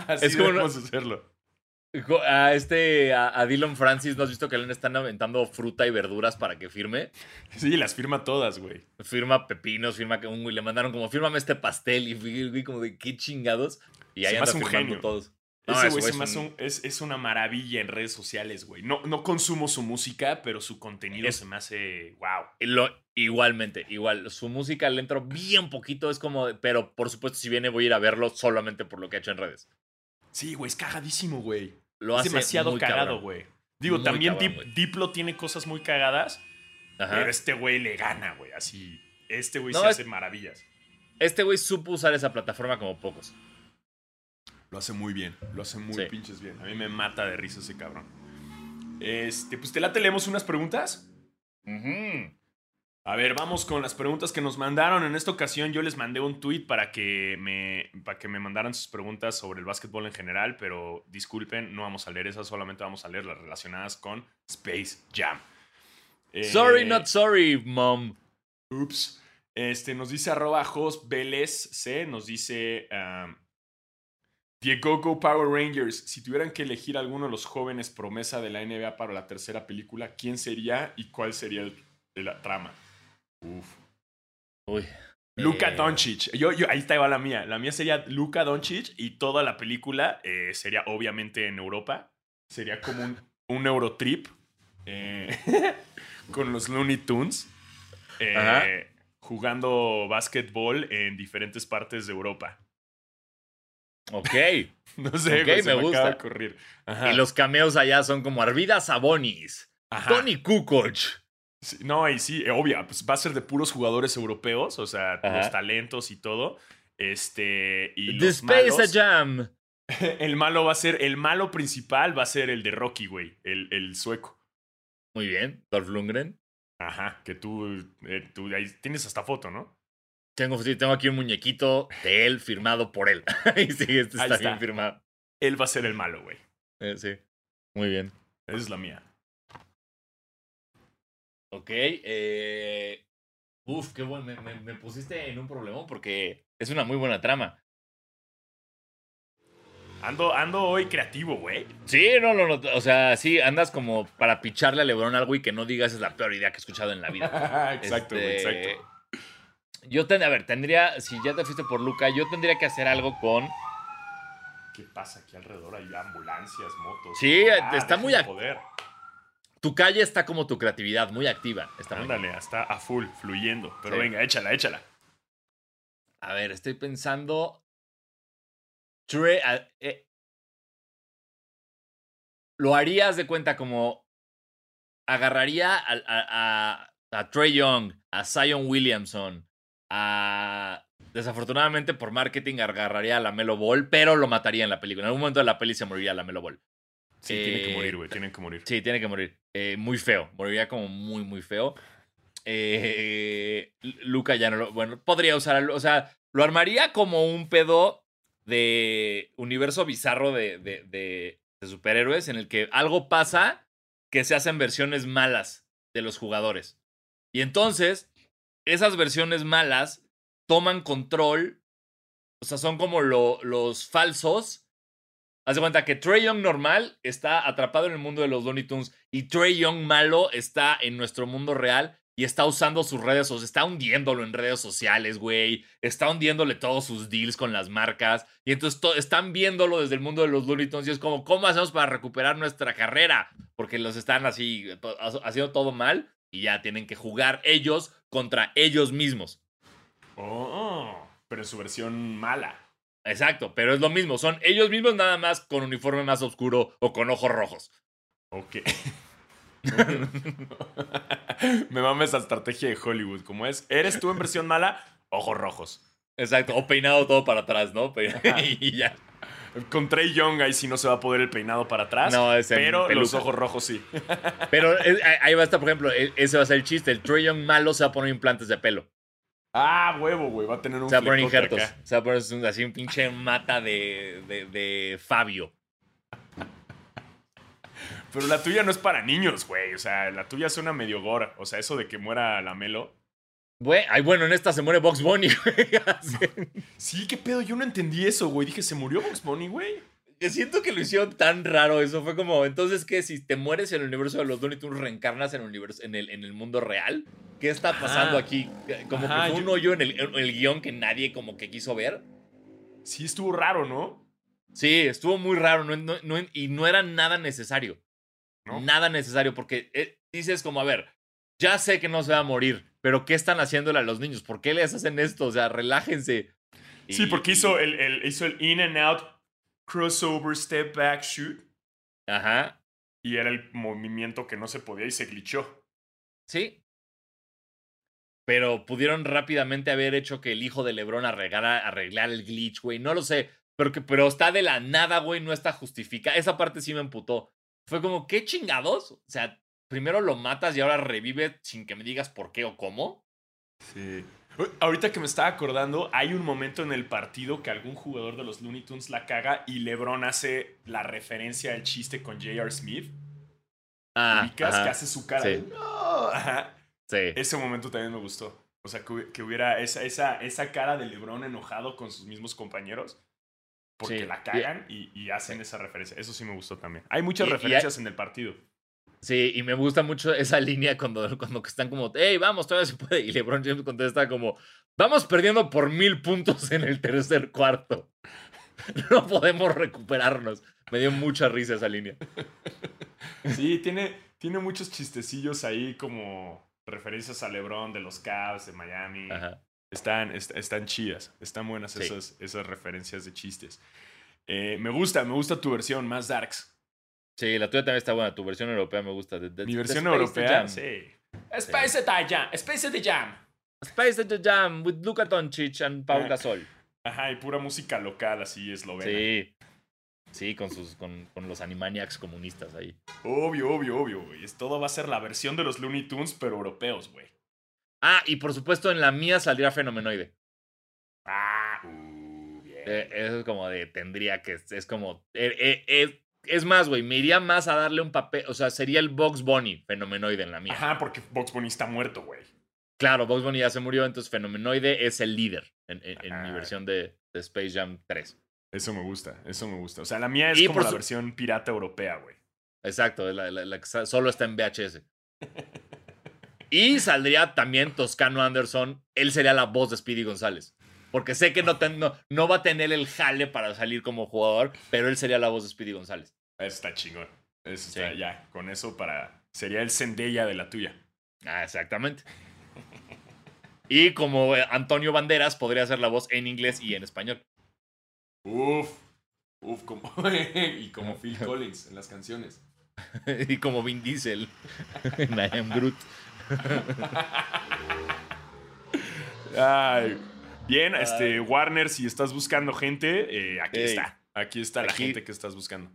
Así Es como debemos hacerlo. A este, a, a Dylan Francis, ¿no has visto que le están aventando fruta y verduras para que firme? Sí, las firma todas, güey. Firma pepinos, firma que un güey le mandaron como, fírmame este pastel. Y güey como de qué chingados. Y Se ahí me anda un firmando genio. todos. No, Ese güey se es un- es, es una maravilla en redes sociales, güey. No, no consumo su música, pero su contenido Es- se me hace wow. Lo, igualmente, igual. Su música le entro bien poquito, es como, pero por supuesto, si viene, voy a ir a verlo solamente por lo que ha hecho en redes. Sí, güey, es cagadísimo, güey. Lo Es hace demasiado muy cagado, güey. Digo, Muy también cabrón, Dip- güey. Diplo tiene cosas muy cagadas, Ajá. pero este güey le gana, güey. Así, este güey No, se es- hace maravillas. Este güey supo usar esa plataforma como pocos. Lo hace muy bien, lo hace muy Sí. pinches bien. A mí me mata de risa ese cabrón. Este, pues te la leemos unas preguntas. A ver, vamos con las preguntas que nos mandaron. En esta ocasión yo les mandé un tweet para que me, para que me mandaran sus preguntas sobre el básquetbol en general, pero disculpen, no vamos a leer esas, solamente vamos a leer las relacionadas con Space Jam. Eh, Sorry, not sorry, mom. Ups. Este, nos dice arroba Jos Vélez C, nos dice um, Diego Go Power Rangers. Si tuvieran que elegir alguno de los jóvenes promesa de la NBA para la tercera película, ¿quién sería y cuál sería el- la trama? Uf. Uy. Luka Eh, Doncic. Yo, yo, ahí está igual la mía. La mía sería Luka Doncic y toda la película eh, sería obviamente en Europa. Sería como un, un Eurotrip eh, con los Looney Tunes eh, jugando básquetbol en diferentes partes de Europa. Ok. No sé, Ok, güey, se me me, gusta. acaba de ocurrir. Ajá. Y los cameos allá son como Arvida Sabonis, Ajá. Tony Kukoc. Sí, no, y sí, eh, obvia, pues va a ser de puros jugadores europeos, o sea, Ajá. los talentos y todo. Este, y The los Space malos- Jam. El malo va a ser, el malo principal va a ser el de Rocky, güey, el, el sueco. Muy bien, Dolph Lundgren. Ajá, que tú, eh, tú ahí tienes hasta foto, ¿no? Tengo, sí, tengo aquí un muñequito de él firmado por él. y sí, este está. bien firmado. Él va a ser el malo, güey. Eh, sí. Muy bien. Esa es la mía. Ok. Eh... Uf, qué bueno. Me, me- me pusiste en un problemón porque es una muy buena trama. Ando, ando hoy creativo, güey. Sí, no, no, no. O sea, sí, andas como para picharle a LeBron algo y que no digas es la peor idea que he escuchado en la vida. exacto, güey, Este, exacto. Yo, ten, a ver, tendría, si ya te fuiste por Luca, yo tendría que hacer algo con ¿Qué pasa aquí alrededor? Hay ambulancias, motos. Sí, Ah, está muy poder. Tu calle está como tu creatividad, muy activa. Está muy- Ándale, está a full, fluyendo. Pero Sí. venga, échala, échala. A ver, estoy pensando. Tre- eh, Lo harías de cuenta como. Agarraría a, a, a, a Trey Young, a Zion Williamson, a. Desafortunadamente por marketing agarraría a la Melo Ball, pero lo mataría en la película. En algún momento de la peli se moriría la Melo Ball. Sí, tiene que Eh, morir, güey, tienen que morir. Sí, tiene que morir. Eh, muy feo. Moriría como muy, muy feo. Eh, Luca ya no lo. Bueno, podría usar. O sea, lo armaría como un pedo de universo bizarro de, de, de- de superhéroes en el que algo pasa que se hacen versiones malas de los jugadores. Y entonces, esas versiones malas toman control. O sea, son como lo- los falsos. Haz de cuenta que Trey Young normal está atrapado en el mundo de los Looney Tunes y Trey Young malo está en nuestro mundo real y está usando sus redes sociales, está hundiéndolo en redes sociales, güey. Está hundiéndole todos sus deals con las marcas. Y entonces están viéndolo desde el mundo de los Looney Tunes y es como, ¿cómo hacemos para recuperar nuestra carrera? Porque los están así, haciendo todo mal y ya tienen que jugar ellos contra ellos mismos. Oh, pero en su versión mala. Exacto, pero es lo mismo. Son ellos mismos nada más con uniforme más oscuro o con ojos rojos. Ok. Me mames esa estrategia de Hollywood. Como es, eres tú en versión mala, ojos rojos. Exacto, o peinado todo para atrás, ¿no? y ya. Con Trey Young ahí sí no se va a poder el peinado para atrás. No, es Pero los ojos rojos sí. Pero ahí va a estar, por ejemplo, e, ese va a ser el chiste. El Trey Young malo se va a poner implantes de pelo. Ah, huevo, güey. Va a tener un Se va a poner injertos. Se va a poner así un pinche mata de, de, de Fabio. Pero la tuya no es para niños, güey. O sea, la tuya suena medio gore. O sea, eso de que muera la Melo. Güey, ay, bueno, en esta se muere Box Bunny, güey. sí, qué pedo. Yo no entendí eso, güey. Dije, ¿se murió Box Bunny, güey? Siento que lo hicieron tan raro eso. Fue como, entonces, ¿qué? Si te mueres en el universo de los Looney Tunes, reencarnas en el, universo, en el, en el mundo real. ¿Qué está pasando aquí? Como que fue un hoyo en el, el guion que nadie como que quiso ver. Sí, estuvo raro, ¿no? Sí, estuvo muy raro y no era nada necesario. Nada necesario, porque eh, dices como, a ver, ya sé que no se va a morir, pero ¿qué están haciéndole a los niños? ¿Por qué les hacen esto? O sea, relájense. Sí, porque hizo el, el, hizo el in and out crossover step back shoot. Ajá. Y era el movimiento que no se podía y se glitchó. Sí. Pero pudieron rápidamente haber hecho que el hijo de Lebron arreglara, arreglar el glitch, güey. No lo sé. Pero, que, pero está de la nada, güey. No está justificada. Esa parte sí me emputó. Fue como, ¿qué chingados? O sea, primero lo matas y ahora revive sin que me digas por qué o cómo. Sí. Ahorita que me estaba acordando, hay un momento en el partido que algún jugador de los Looney Tunes la caga y LeBron hace la referencia al chiste con J.R. Smith. Ah, que hace su cara sí. no. Sí. Ese momento también me gustó. O sea, que, hubiera esa, esa, esa cara de LeBron enojado con sus mismos compañeros porque la cagan y, hacen esa referencia. Eso sí me gustó también. Hay muchas referencias en el partido. Sí, y me gusta mucho esa línea cuando, cuando están como, hey, vamos, todavía se puede. Y LeBron James contesta como, vamos perdiendo por mil puntos en el tercer cuarto. No podemos recuperarnos. Me dio mucha risa esa línea. Sí, tiene, tiene muchos chistecillos ahí como referencias a LeBron de los Cavs de Miami. Ajá. Están, están chidas, están buenas esas, esas referencias de chistes. Eh, me gusta, me gusta tu versión, más darks. Sí, la tuya también está buena, tu versión europea me gusta. Mi versión europea, sí. Space the Jam, Space the Jam. Space the Jam with Luka Doncic and Pau Gasol. Ajá, y pura música local así eslovena. Sí. Sí, con, sus, con, con, los Animaniacs comunistas ahí. Obvio, obvio, obvio, güey. Todo va a ser la versión de los Looney Tunes, pero europeos, güey. Ah, y por supuesto en la mía saldría Fenomenoide. Ah, uh, bien. Eh, eso es como de, tendría que, es como, eh, eh, es más, güey, me iría más a darle un papel, o sea, sería el Box Bunny Fenomenoide en la mía. Ajá, porque Box Bunny está muerto, güey. Claro, Box Bunny ya se murió, entonces Fenomenoide es el líder en, mi versión de, Space Jam 3. Eso me gusta, eso me gusta. O sea, la mía es como la versión pirata europea, güey. Exacto, la, que solo está en VHS. Y saldría también Toscano Anderson. Él sería la voz de Speedy González. Porque sé que no, no, va a tener el jale para salir como jugador, pero él sería la voz de Speedy González. Eso está chingón. Eso está ya. Con eso para. Sería el Zendaya de la tuya. Ah, exactamente. y como eh, Antonio Banderas podría ser la voz en inglés y en español. Uf. Uf, como. y como Phil Collins en las canciones. y como Vin Diesel en I Am Groot. Bien, este, Warner, si estás buscando gente, eh, aquí está. Aquí está la gente que estás buscando.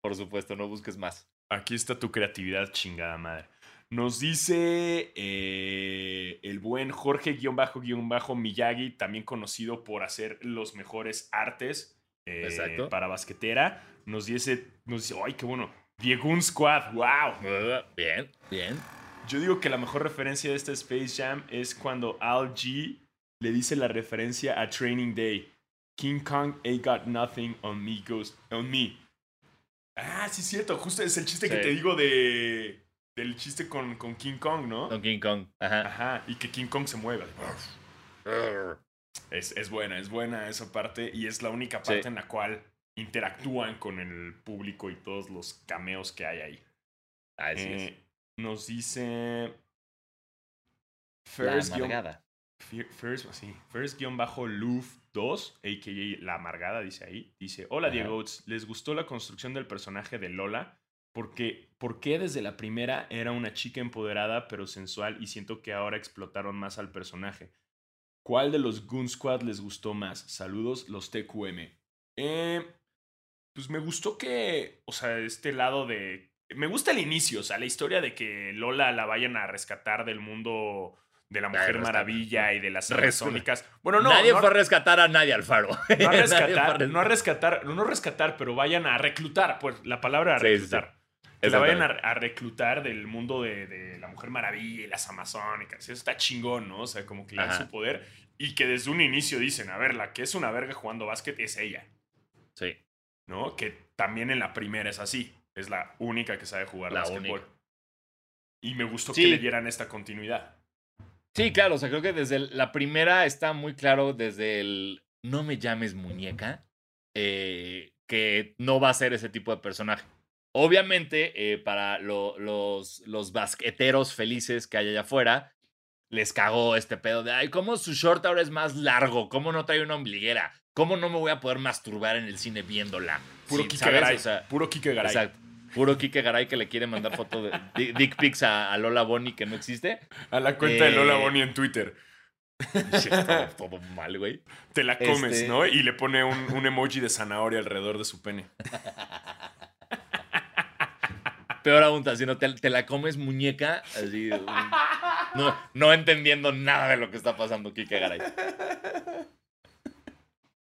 Por supuesto, no busques más. Aquí está tu creatividad, chingada madre. Nos dice eh, el buen Jorge-Miyagi, también conocido por hacer los mejores artes eh, para basquetera. Nos dice, nos dice, ay, qué bueno. Diego Squad, wow. Bien, bien. Yo digo que la mejor referencia de este Space Jam es cuando Al G le dice la referencia a Training Day. King Kong ain't got nothing on me, on me. Ah, sí, cierto. Justo es el chiste que te digo de. Del chiste con, con King Kong, ¿no? Con King Kong. Ajá. Ajá. Y que King Kong se mueva. Es, es buena, es buena esa parte. Y es la única Sí. parte en la cual interactúan con el público y todos los cameos que hay ahí. Así es. Eh, nos dice. La First amargada. Fi- First, sí, First-Luf 2, a.k.a. La Amargada, dice ahí. Dice, hola Ajá. Diego, ¿les gustó la construcción del personaje de Lola? Porque, ¿Por qué desde la primera era una chica empoderada pero sensual y siento que ahora explotaron más al personaje? ¿Cuál de los Goon Squad les gustó más? Saludos, los TQM. Eh, pues me gustó que, o sea, este lado de... Me gusta el inicio, o sea, la historia de que Lola la vayan a rescatar del mundo de la Mujer. Maravilla y de las Rescata. amazónicas. Bueno, no, Nadie no, fue a rescatar a nadie al faro. no a rescatar, no a rescatar, no rescatar, pero vayan a reclutar, pues la palabra Sí, sí, sí. reclutar. Que la vayan a, reclutar del mundo de, de la Mujer Maravilla y las amazónicas. Eso está chingón, ¿no? O sea, como que le dan Ajá. su poder y que desde un inicio dicen, a ver, la que es una verga jugando básquet es ella, Sí. ¿no? Que también en la primera es así. Es la única que sabe jugar La básquetbol. única. Y me gustó que le dieran esta continuidad. Sí, claro, o sea, creo que desde el- la primera está muy claro desde el no me llames muñeca, eh, que no va a ser ese tipo de personaje. Obviamente, eh, para lo- los, los basqueteros felices que hay allá afuera, les cagó este pedo de, ay, ¿cómo su short ahora es más largo? ¿Cómo no trae una ombliguera? ¿Cómo no me voy a poder masturbar en el cine viéndola? Puro Sí, Kike. Garay. O sea, puro Kike Garay. Exacto. Puro Kike Garay que le quiere mandar foto de di- dick pics a, a Lola Bonnie que no existe. A la cuenta de Lola Eh, Bonnie en Twitter. Está todo mal, güey. Te la comes, Este- ¿no? Y le pone un, un emoji de zanahoria alrededor de su pene. Peor aún, si no te, te la comes muñeca, así. No, no entendiendo nada de lo que está pasando, Kike Garay.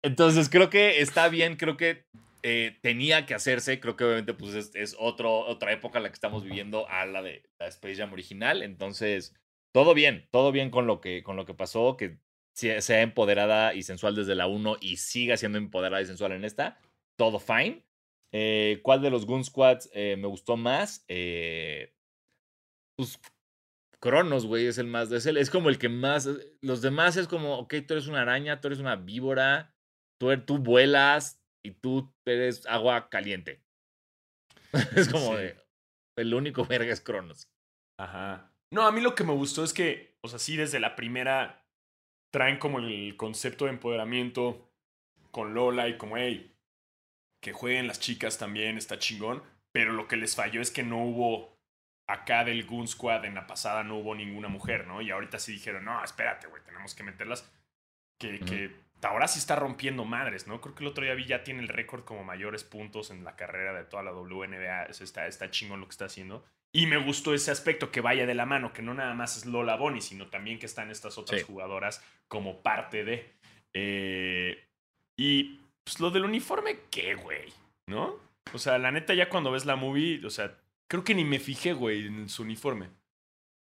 Entonces, creo que está bien, creo que eh, tenía que hacerse. Creo que obviamente, pues, es, es otro, otra época la que estamos viviendo a la de la Space Jam original. Entonces, todo bien, todo bien con lo que, con lo que pasó, que sea empoderada y sensual desde la 1 y siga siendo empoderada y sensual en esta. Todo fine. Eh, ¿Cuál de los Goon Squads eh, me gustó más? Pues Cronos, güey, es el más. Es, el- es como el que más. Los demás es como, ok, tú eres una araña, tú eres una víbora, tú, er- tú vuelas y tú eres agua caliente. es como Sí. de. El único verga es Cronos. Ajá. No, a mí lo que me gustó es que, o sea, sí, desde la primera traen como el concepto de empoderamiento con Lola y como, hey, que jueguen las chicas también, está chingón. Pero lo que les falló es que no hubo acá del Goon Squad en la pasada, no hubo ninguna mujer, ¿no? Y ahorita sí dijeron, no, espérate, güey, tenemos que meterlas. Que, que ahora sí está rompiendo madres, ¿no? Creo que el otro día vi ya tiene el récord como mayores puntos en la carrera de toda la WNBA. Eso está, está chingón lo que está haciendo. Y me gustó ese aspecto que vaya de la mano, que no nada más es Lola Bonnie, sino también que están estas otras Sí. jugadoras como parte de. Eh, y pues lo del uniforme, ¿qué, güey? ¿No? O sea, la neta, ya cuando ves la movie, o sea, creo que ni me fijé, güey, en su uniforme.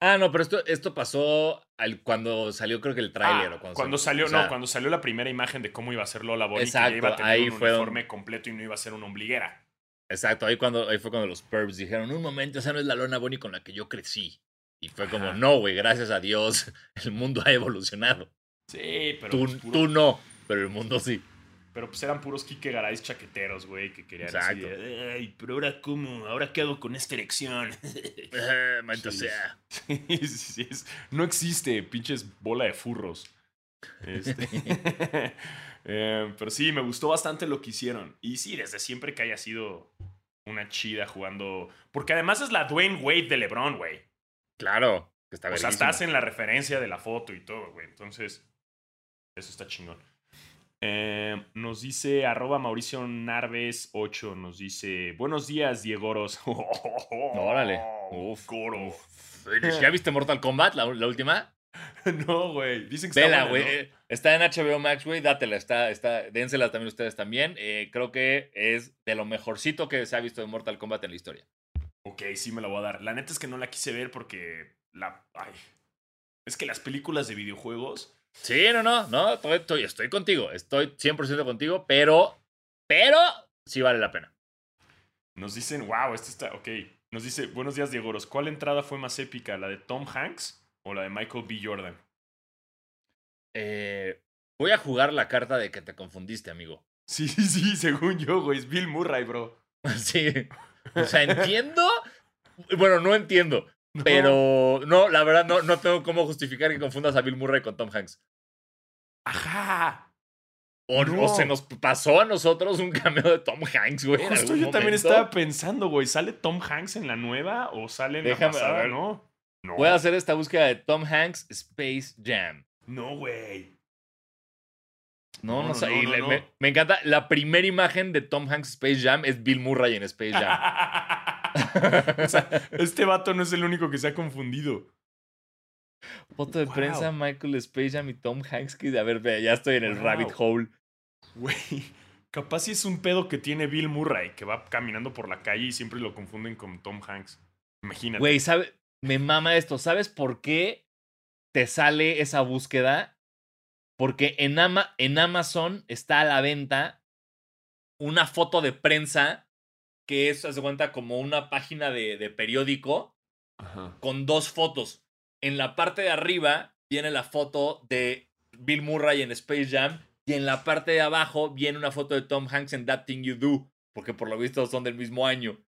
Ah, no, pero esto, esto pasó al- cuando salió, creo que el tráiler. Ah, o cuando, cuando salió, salió, o sea, no, cuando salió la primera imagen de cómo iba a ser Lola Bonnie, que Exacto, ya iba a tener ahí un fue uniforme completo y no iba a ser una ombliguera. Exacto, ahí, cuando, ahí fue cuando los perps dijeron, un momento, esa no es la Lona Bonnie con la que yo crecí. Y fue como, no, güey, gracias a Dios, el mundo ha evolucionado. Sí, pero Tú, pues, puro- tú no, pero el mundo sí. Pero pues eran puros Kike Garay chaqueteros, güey, que querían así Exacto. de, Ay, pero ahora cómo, ahora qué hago con esta erección. Maldita Sí. sea. Sí, sí, no existe, pinches bola de furros. Este, eh, pero sí, me gustó bastante lo que hicieron. Y sí, desde siempre que haya sido una chida jugando. Porque además es la Dwayne Wade de LeBron, güey. Claro, que está O sea, estás en la referencia de la foto y todo, güey. Entonces, eso está chingón. Eh, nos dice arroba Mauricio Narves 8, nos dice, buenos días, Diegoros. Órale. Uf. ¿Ya viste Mortal Kombat, la, la última? No, güey. Dicen que está Vela, güey. ¿no? eh, Está en HBO Max, güey. Dátela, está, está, dénsela también ustedes también. Eh, creo que es de lo mejorcito que se ha visto de Mortal Kombat en la historia. Ok, sí me la voy a dar. La neta es que no la quise ver porque la... Ay. Es que las películas de videojuegos... Sí, no, no, no, estoy, estoy, estoy contigo, estoy 100% contigo, pero, pero sí vale la pena. Nos dicen, wow, este está, ok. Nos dice, buenos días, Diegoros. ¿Cuál entrada fue más épica, la de Tom Hanks o la de Michael B. Jordan? Eh, voy a jugar la carta de que te confundiste, amigo. Sí, sí, sí, según yo, güey. Es Bill Murray, bro. Sí. O sea, entiendo. Bueno, no entiendo. Pero no, la verdad, no, no tengo cómo justificar que confundas a Bill Murray con Tom Hanks. Ajá. O, No. o se nos pasó a nosotros un cameo de Tom Hanks, güey. Justo yo también momento. estaba pensando, güey. ¿Sale Tom Hanks en la nueva o sale en Déjame, la pasada? ver. No. No. Voy a hacer esta búsqueda de Tom Hanks Space Jam. No, güey. No, No, no, sé. no. Me, me encanta. La primera imagen de Tom Hanks Space Jam es Bill Murray en Space Jam. o sea, este vato no es el único que se ha confundido. Foto de Wow. prensa, Michael Space Jam y Tom Hanks. Que, a ver, ya estoy en el Wow. rabbit hole. Güey, capaz si es un pedo que tiene Bill Murray, que va caminando por la calle y siempre lo confunden con Tom Hanks. Imagínate. Güey, ¿sabe? Me mama esto. ¿Sabes por qué te sale esa búsqueda? Porque en, Ama- en Amazon está a la venta una foto de prensa que es, haz de cuenta, como una página de, de periódico Ajá. con dos fotos. En la parte de arriba viene la foto de Bill Murray en Space Jam y en la parte de abajo viene una foto de Tom Hanks en That Thing You Do, porque por lo visto son del mismo año.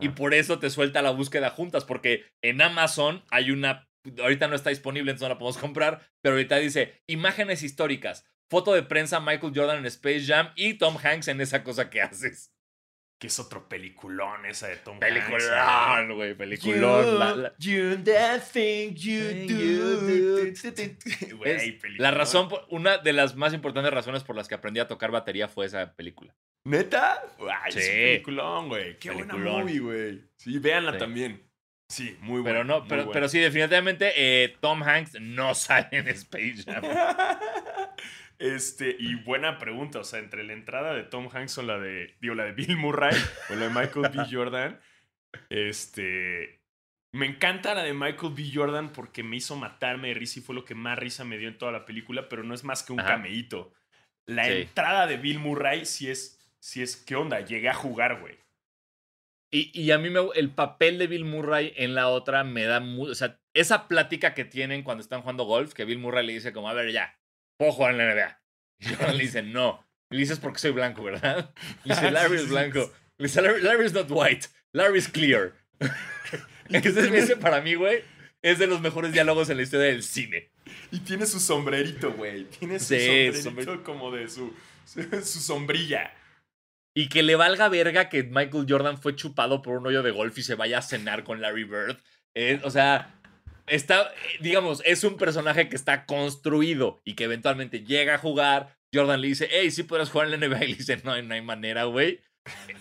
Y Ah. por eso te suelta la búsqueda juntas, porque en Amazon hay una, ahorita no está disponible, entonces no la podemos comprar, pero ahorita dice imágenes históricas, foto de prensa Michael Jordan en Space Jam y Tom Hanks en esa cosa que haces. Que es otro peliculón esa de Tom Hanks. ¿eh? Peliculón, güey, peliculón. La- la- You, that thing you do. you do. Güey, peliculón. La razón, por- una de las más importantes razones por las que aprendí a tocar batería fue esa película. ¿Neta? Ay, es un Sí. peliculón, güey. Qué Peliculón. buena movie, güey. Sí, véanla Sí. también. Sí, muy buena. Pero no, muy pero, buena. pero sí, definitivamente eh, Tom Hanks no sale en Space Jam. Este, y buena pregunta, o sea, entre la entrada de Tom Hanks o la de, digo, la de Bill Murray o la de Michael B. Jordan, este, me encanta la de Michael B. Jordan porque me hizo matarme de risa y fue lo que más risa me dio en toda la película, pero no es más que un Ajá. cameíto. La Sí. entrada de Bill Murray sí es, sí es, ¿qué onda? Llegué a jugar, güey. Y, y a mí me, el papel de Bill Murray en la otra me da mucho. O sea, esa plática que tienen cuando están jugando golf, que Bill Murray le dice, como, a ver, ya, puedo jugar en la NBA. Y Jordan le dice, no. Y le dices porque soy blanco, ¿verdad? Le dice, Larry es blanco. Le dice, Larry, Larry is not white. Larry is clear. ese, ese para mí, güey, es de los mejores diálogos en la historia del cine. Y tiene su sombrerito, güey. Tiene su Sí, sombrerito sombre- como de su, su, su sombrilla. Y que le valga verga que Michael Jordan fue chupado por un hoyo de golf y se vaya a cenar con Larry Bird. Eh, o sea, está, eh, digamos, es un personaje que está construido y que eventualmente llega a jugar. Jordan le dice, hey, sí podrás jugar en la NBA. Y le dice, no, no hay manera, güey.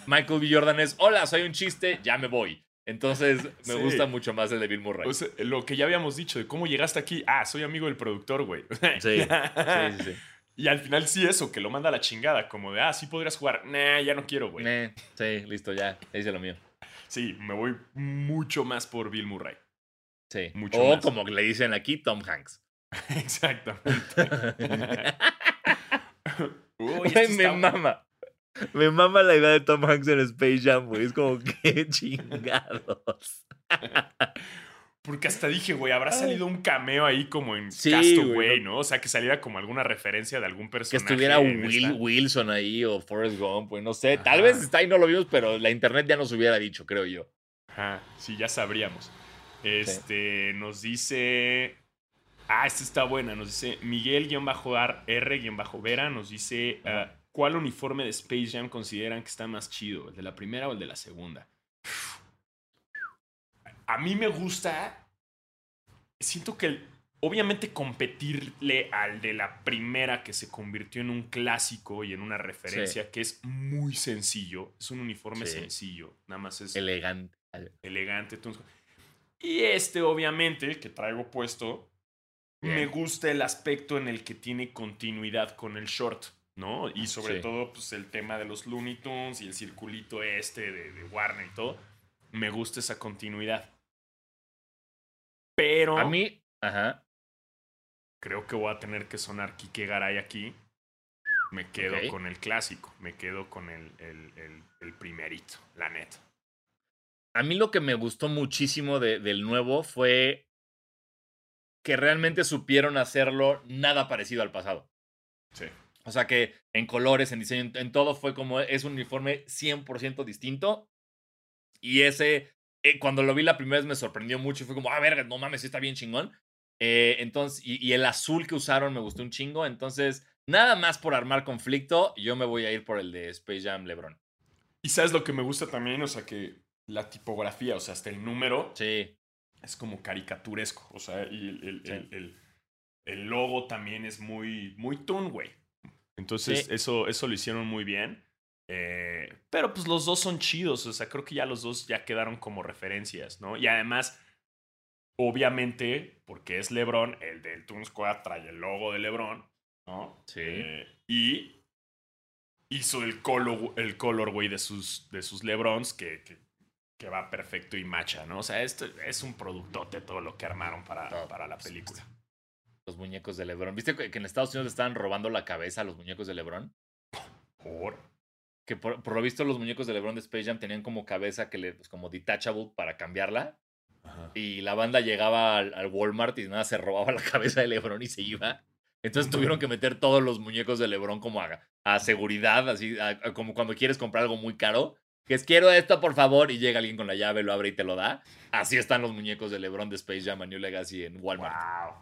Michael B. Jordan es, hola, soy un chiste, ya me voy. Entonces, me Sí. gusta mucho más el de Bill Murray. O sea, lo que ya habíamos dicho de cómo llegaste aquí. Ah, soy amigo del productor, güey. sí, sí, sí, sí. Y al final sí eso, que lo manda a la chingada, como de, ah, sí podrías jugar. Nah, ya no quiero, güey. Eh, sí, listo, ya, ya hice lo mío. Sí, me voy mucho más por Bill Murray. Sí. Mucho o más. como le dicen aquí, Tom Hanks. Exactamente. Uy, Güey, me está- mama. Me mama la idea de Tom Hanks en Space Jam, güey. Es como, qué chingados. Porque hasta dije, güey, habrá salido un cameo ahí como en Sí, Castaway, güey, ¿no? O sea, que saliera como alguna referencia de algún Que personaje. estuviera en Will. Wilson ahí o Forrest Gump, pues no sé. Tal vez está ahí, no lo vimos, pero la internet ya nos hubiera dicho, creo yo. Ajá, sí, ya sabríamos. Este, nos dice... Ah, esta está buena. Nos dice Miguel-R-Vera. Nos dice, ah, ¿cuál uniforme de Space Jam consideran que está más chido? ¿El de la primera o el de la segunda? A mí me gusta... Siento que el- obviamente competirle al de la primera que se convirtió en un clásico y en una referencia que es muy sencillo. Es un uniforme Sí. sencillo. Nada más es Elegante. elegante. entonces- Y este, obviamente, que traigo puesto, Bien. me gusta el aspecto en el que tiene continuidad con el short, ¿no? Y sobre Sí. todo, pues el tema de los Looney Tunes y el circulito este de, de Warner y todo. Me gusta esa continuidad. Pero A mí, ajá. creo que voy a tener que sonar Kike Garay aquí. Me quedo con el clásico. Me quedo con el, el- el- el primerito, la neta. A mí lo que me gustó muchísimo de- del nuevo fue que realmente supieron hacerlo nada parecido al pasado. Sí. O sea que en colores, en diseño, en, en todo fue como es un uniforme 100% distinto. Y ese, eh, cuando lo vi la primera vez me sorprendió mucho y fue como, ah, verga, no mames, sí está bien chingón. Eh, entonces, y, y el azul que usaron me gustó un chingo. Entonces, nada más por armar conflicto, yo me voy a ir por el de Space Jam LeBron. Y sabes lo que me gusta también, o sea, que la tipografía, o sea, hasta el número Sí, es como caricaturesco. O sea, y el, el- Sí. el- logo también es muy, muy toon, güey. Entonces, Sí. eso, eso lo hicieron muy bien. Eh, pero pues los dos son chidos. O sea, creo que ya los dos ya quedaron como referencias, ¿no? Y además, obviamente, porque es LeBron, el del Toon Squad trae el logo de LeBron, ¿no? Sí. Eh, y hizo el color, el colorway de sus, de sus LeBrons que, que, que va perfecto y macha, ¿no? O sea, esto es un productote todo lo que armaron para, Todo, para la película. los muñecos de LeBron. ¿Viste que en Estados Unidos le estaban robando la cabeza a los muñecos de LeBron? Por. Que por, por lo visto los muñecos de LeBron de Space Jam tenían como cabeza que le, pues, como detachable para cambiarla. Y la banda llegaba al, al Walmart y nada, se robaba la cabeza de LeBron y se iba. Entonces tuvieron que meter todos los muñecos de LeBron como a, a seguridad, así a- a- como cuando quieres comprar algo muy caro. Que es quiero esto, por favor, y llega alguien con la llave, lo abre y te lo da. Así están los muñecos de LeBron de Space Jam a New Legacy en Walmart. Wow.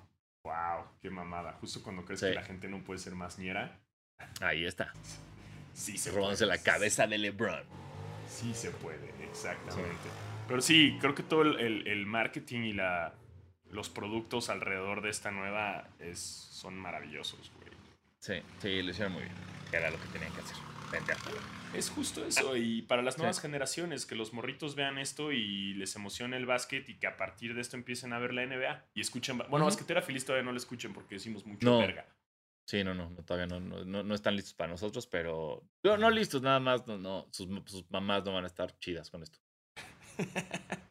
Wow. Qué mamada. Justo cuando crees Sí. que la gente no puede ser más ñera. Ahí está. Sí se Robándose puede. la cabeza de LeBron. Sí se puede, exactamente. Pero sí, creo que todo el, el- el marketing y la, los productos alrededor de esta nueva es, son maravillosos, güey. Sí, sí, lo hicieron muy bien. Era lo que tenían que hacer. Vender. Es justo eso. Y para las nuevas Sí. generaciones, que los morritos vean esto y les emocione el básquet y que a partir de esto empiecen a ver la NBA y escuchen. Bueno, Ujú. basquetera feliz todavía no lo escuchen porque decimos mucho No. verga. Sí, no, no, no, todavía no, no, no, no están listos para nosotros, pero. No, no listos, nada más, no, no. Sus, sus mamás no van a estar chidas con esto.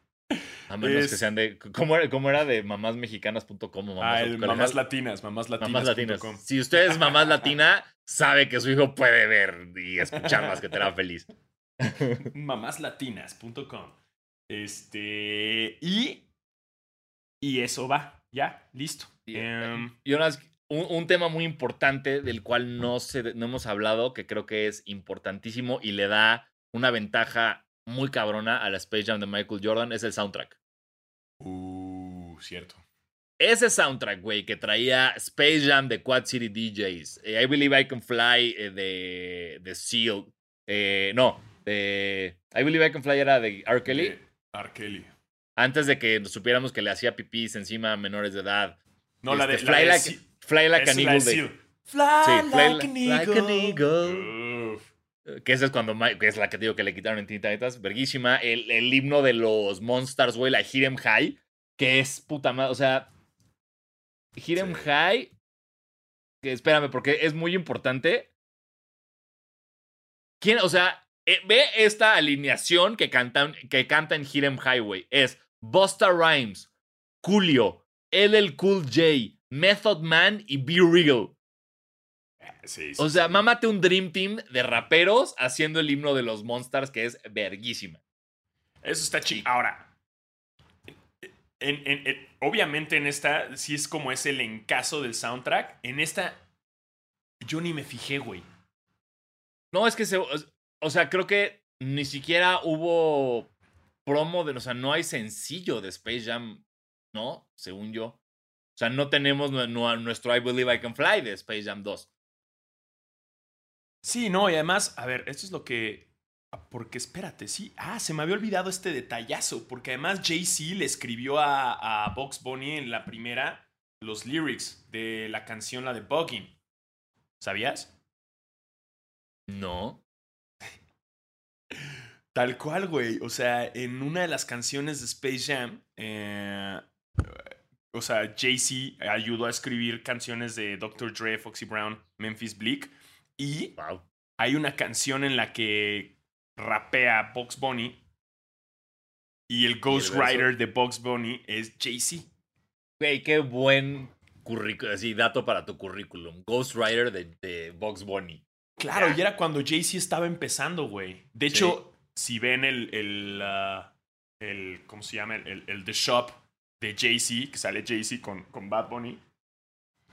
A menos que sean de. ¿Cómo era, cómo era de mamásmexicanas.com mamás, Ah, el mamás latinas, mamás latinas. Mamás latinas. Si usted es mamás latina, sabe que su hijo puede ver y escuchar más que te hará feliz. Mamáslatinas.com. Este. Y. Y eso va. Ya, listo. Y, Y ahora, un, un tema muy importante del cual no, se, no hemos hablado, que creo que es importantísimo y le da una ventaja muy cabrona a la Space Jam de Michael Jordan, es el soundtrack. Uh, cierto. Ese soundtrack, güey, que traía Space Jam de Quad City DJs, eh, I Believe I Can Fly eh, de, de Seal, eh, no, de I Believe I Can Fly era de R. Kelly, R. Kelly. antes de que supiéramos que le hacía pipís encima a menores de edad. No, la de. Este, la Fly, de like. Fly Like an la Eagle. Fly, Sí, Fly like, an like an eagle. Que esa es cuando que es la que digo que le quitaron en Teen Titans, verguísima. El, el himno de los Monsters, güey, la Hit 'em High, que es puta madre. O sea, Hit 'em Sí. High, que espérame, porque es muy importante. ¿Quién, o sea, eh, ve esta alineación que cantan, que canta en Hit 'em High, güey. Es Busta Rhymes, Julio, LL Cool J, Method Man y B Real. Sí, sí, O sea, sí. mámate un Dream Team de raperos haciendo el himno de los Monsters, que es verguísima. Eso está chido. Ahora, en- en- en- obviamente en esta sí es como es el encaso del soundtrack. En esta, yo ni me fijé, güey. No, es que se. O sea, creo que ni siquiera hubo promo de. O sea, no hay sencillo de Space Jam, ¿no? Según yo. O sea, no tenemos nu- nu- nuestro I Believe I Can Fly de Space Jam 2. Sí, no, y además, a ver, esto es lo que. ah, Porque espérate, sí. Ah, se me había olvidado este detallazo. Porque además Jay-Z le escribió a, a Box Bunny en la primera los lyrics de la canción, la de Bugging. ¿Sabías? No. Tal cual, güey. O sea, en una de las canciones de Space Jam, eh, o sea, Jay-Z ayudó a escribir canciones de Dr. Dre, Foxy Brown, Memphis Bleak. Y Wow. hay una canción en la que rapea Box Bunny. Y el ghostwriter de Box Bunny es Jay-Z. Güey, qué buen currículum. Así, dato para tu currículum. Ghost Rider de, de Box Bunny. Claro, y era cuando Jay-Z estaba empezando, güey. De hecho, si ven el, el, ah, el ¿cómo se llama? El, el- el The Shop de Jay-Z, que sale Jay-Z con, con Bad Bunny,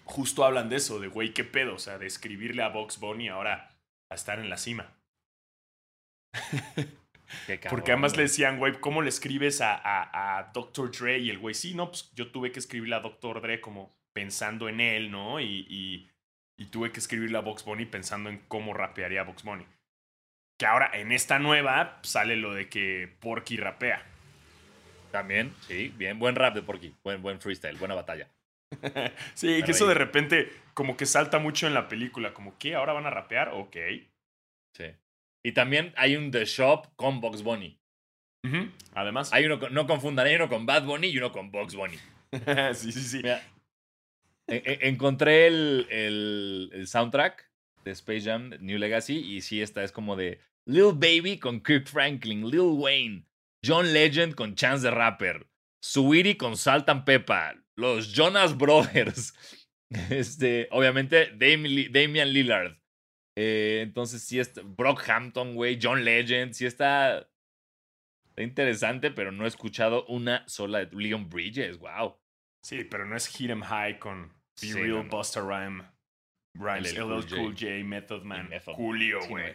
justo hablan de eso, de güey, qué pedo, o sea, de escribirle a Box Bunny ahora a estar en la cima. Qué cabrón, Porque además le decían, güey, ¿cómo le escribes a, a, a Dr. Dre? Y el güey, sí, no, pues yo tuve que escribirle a Dr. Dre como pensando en él, ¿no? Y, y, y tuve que escribirle a Box Bunny pensando en cómo rapearía Box Bunny. Que ahora, en esta nueva, sale lo de que Porky rapea. También, sí, bien. Buen rap de Porky. Buen, buen freestyle, buena batalla. sí, que eso de repente como que salta mucho en la película, como, ¿qué? ¿Ahora van a rapear? Ok. Sí. Y también hay un The Shop con Box Bunny. Además, Hay uno, con- no confundan, hay uno con Bad Bunny y uno con Box Bunny. sí, sí, sí. Mira, e- e- encontré el, el- el soundtrack de Space Jam New Legacy y sí, esta es como de Lil Baby con Kirk Franklin, Lil Wayne, John Legend con Chance the Rapper, Sweetie con Salt and Peppa, los Jonas Brothers, este, obviamente Damian Lillard. Eh, entonces sí está Brockhampton, güey, John Legend, sí está, está interesante, pero no he escuchado una sola de Leon Bridges, wow. Sí, pero no es Hit 'em High con Be Sí, Real, no, no. Busta Rhyme, Rhymes, LL Cool J, Method Man, Method. Julio, güey.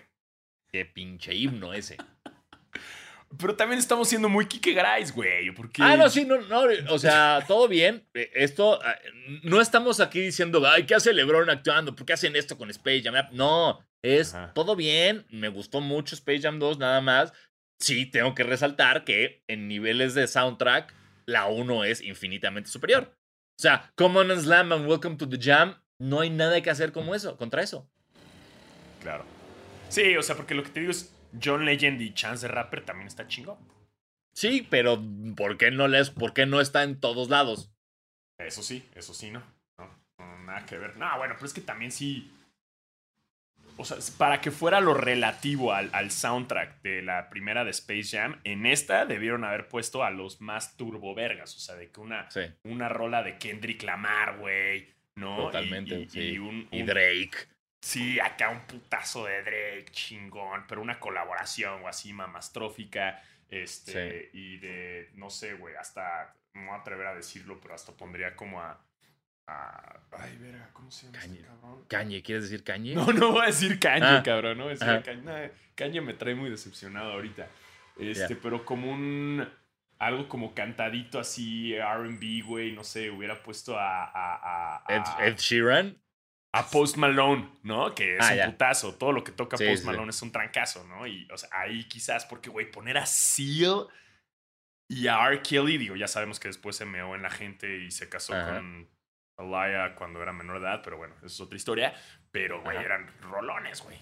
Qué pinche himno ese. Pero también estamos siendo muy Kike Grice, güey. Porque... Ah, no, sí, no, no, o sea, todo bien. Eh, Esto, ah, no estamos aquí diciendo, ay, ¿qué hace LeBron actuando? ¿Por qué hacen esto con Space Jam? No, es Ajá. todo bien. Me gustó mucho Space Jam 2, nada más. Sí, tengo que resaltar que en niveles de soundtrack, la 1 es infinitamente superior. O sea, Common and Slam and Welcome to the Jam, no hay nada que hacer como eso, contra eso. Claro. Sí, o sea, porque lo que te digo es John Legend y Chance the Rapper también está chingón. Sí, pero ¿por qué no les, por qué no está en todos lados? Eso sí, eso sí, ¿no? No, no, nada que ver. No, bueno, pero es que también sí. O sea, para que fuera lo relativo al, al soundtrack de la primera de Space Jam, en esta debieron haber puesto a los más turbovergas. O sea, de que una, Sí, una rola de Kendrick Lamar, güey. ¿No? Totalmente. Y, sí. y un, y Drake. Sí, acá un putazo de Drake, chingón, pero una colaboración o así mamastrófica, este, y de, no sé, güey, hasta, no me voy a atrever a decirlo, pero hasta pondría como a, a ay, verga, ¿cómo se llama este Kanye. cabrón? Kanye, ¿quieres decir Kanye? No, no voy a decir Kanye, Ah. cabrón, no voy a decir. Kanye, no, Kanye me trae muy decepcionado ahorita, este, pero como un, algo como cantadito así, R&B, güey, no sé, hubiera puesto a, a, a, Ed, a- Ed Sheeran. A Post Malone, ¿no? Que es Ah, un ya. putazo. Todo lo que toca Sí, Post sí. Malone es un trancazo, ¿no? Y, o sea, ahí quizás, porque, güey, poner a Seal y a R. Kelly, digo, ya sabemos que después se meó en la gente y se casó Ajá. con Alaya cuando era menor de edad, pero bueno, eso es otra historia. Pero, güey, Ajá. eran rolones, güey.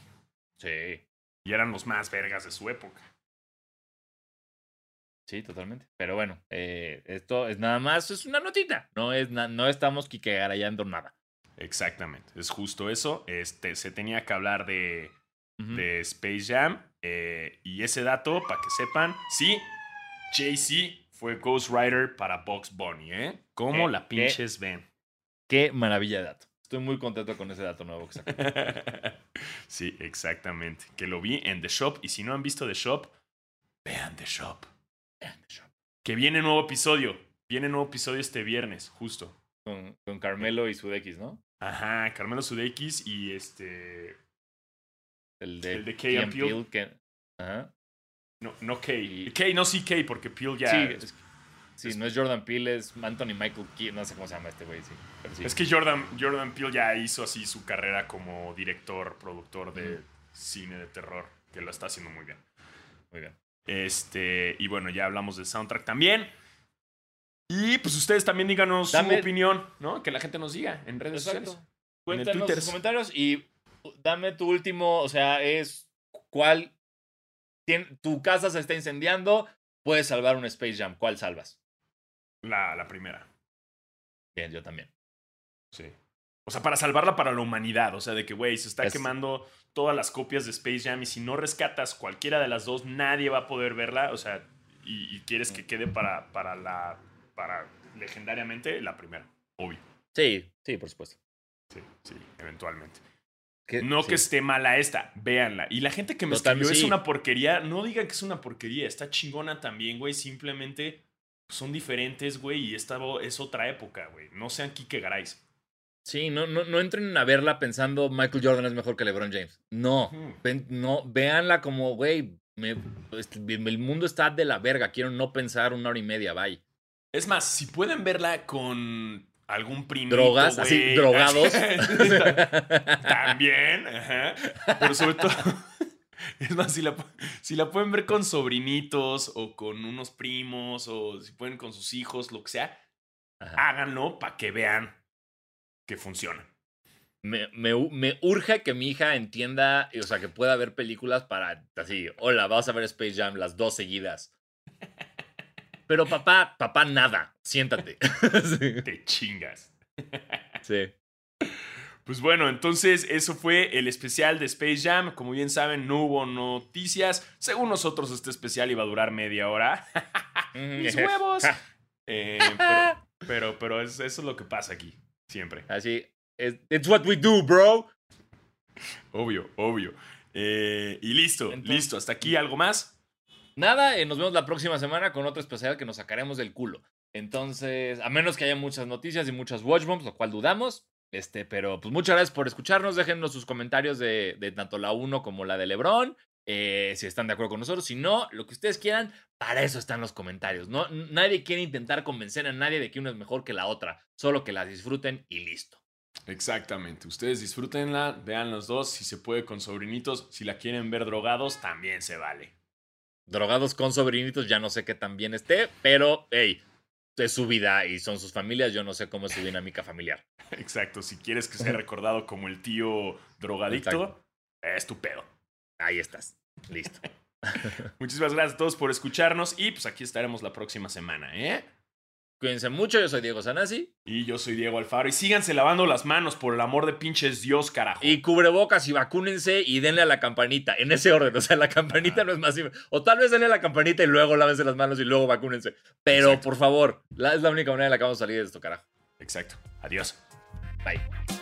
Sí, Y eran los más vergas de su época. sí, totalmente. Pero bueno, eh, esto es nada más, es una notita. No, es no estamos quiquegarayando nada. Exactamente, es justo eso. Este, se tenía que hablar de, de Space Jam. eh, y ese dato, para que sepan, sí, Jay-Z fue Ghostwriter para Box Bunny, ¿eh? ¿Cómo la pinches ven? Qué maravilla de dato. Estoy muy contento con ese dato nuevo que sí, exactamente. Que lo vi en The Shop. Y si no han visto The Shop, vean The Shop. Que viene nuevo episodio. Viene nuevo episodio este viernes, justo. Con, con Carmelo y Sudekis, ¿no? Ajá, Carmelo Sudeikis y este. El de, El de Key and. Peele, que- Ajá. No, no Kay. Y- Kay, no sí Kay, porque Peel ya. sí, es, es- sí, no es Jordan Peele, es Anthony Michael Key, no sé cómo se llama este güey, sí. Es que Jordan, Jordan Peele ya hizo así su carrera como director, productor de cine de terror, que lo está haciendo muy bien. Muy bien. Este, y bueno, ya hablamos del soundtrack también. Y pues ustedes también díganos Dame- su opinión, ¿no? Que la gente nos diga en redes Exacto. sociales. Cuéntanos Twitter. sus comentarios y dame tu último, o sea, es cuál tien- tu casa se está incendiando, puedes salvar un Space Jam, ¿cuál salvas? La, la primera, Bien, yo también. sí. O sea, para salvarla para la humanidad. O sea, de que, güey, se está Es- quemando todas las copias de Space Jam y si no rescatas cualquiera de las dos, nadie va a poder verla. O sea, y, y quieres que quede para, para la. Para legendariamente la primera. Obvio. Sí, sí, por supuesto. Sí, sí, eventualmente. Que- No sí. que esté mala esta, véanla. Y la gente que me Total, escribió es sí. una porquería, no digan que es una porquería, está chingona también, güey. Simplemente son diferentes, güey, y esta es otra época, güey. No sean Kike Garay. Sí, no, no, no entren a verla pensando Michael Jordan es mejor que LeBron James. No, Ujú. ven- no, véanla como, güey, me- este, el mundo está de la verga. Quiero no pensar una hora y media, bye. Es más, si pueden verla con algún primo. Drogas, así, drogados. También, ajá. Pero sobre todo, es más, si la, si la pueden ver con sobrinitos o con unos primos o si pueden con sus hijos, lo que sea, Ajá. háganlo para que vean que funciona. me, me, me urge que mi hija entienda, o sea, que pueda ver películas para así, hola, vamos a ver Space Jam las dos seguidas. Pero papá, papá, nada, siéntate. Sí. Te chingas. sí. Pues bueno, entonces eso fue el especial de Space Jam. Como bien saben, no hubo noticias. Según nosotros, este especial iba a durar media hora. ¡Mis huevos! Eh, pero, pero, pero es- eso es lo que pasa aquí. Siempre. Así, es- it's what we do, bro. Obvio, obvio. Eh, y listo, Entonces- listo. Hasta aquí, ¿algo más? Nada, eh, nos vemos la próxima semana con otro especial que nos sacaremos del culo. Entonces, a menos que haya muchas noticias y muchas watch bombs, lo cual dudamos. Este, pero pues muchas gracias por escucharnos. Déjennos sus comentarios de, de tanto la 1 como la de Lebron. eh, si están de acuerdo con nosotros. Si no, lo que ustedes quieran, para eso están los comentarios. No, nadie quiere intentar convencer a nadie de que una es mejor que la otra. Solo que la disfruten y listo. Exactamente. Ustedes disfrútenla, vean los dos. Si se puede con sobrinitos, si la quieren ver drogados, también se vale. Drogados con sobrinitos, ya no sé qué tan bien esté, pero hey, es su vida y son sus familias. Yo no sé cómo es su dinámica familiar. Exacto. Si quieres que sea recordado como el tío drogadicto, Exacto. es tu pedo. Ahí estás. Listo. Muchísimas gracias a todos por escucharnos y pues aquí estaremos la próxima semana, ¿eh? Cuídense mucho, yo soy Diego Sanasi. Y yo soy Diego Alfaro y síganse lavando las manos por el amor de pinches Dios, carajo. Y cubrebocas y vacúnense y denle a la campanita, en ese orden. O sea, la campanita no es más. O tal vez denle a la campanita y luego lávense las manos y luego vacúnense. Pero Exacto. por favor, la- es la única manera en la que vamos a salir de esto, carajo. Exacto. Adiós. Bye.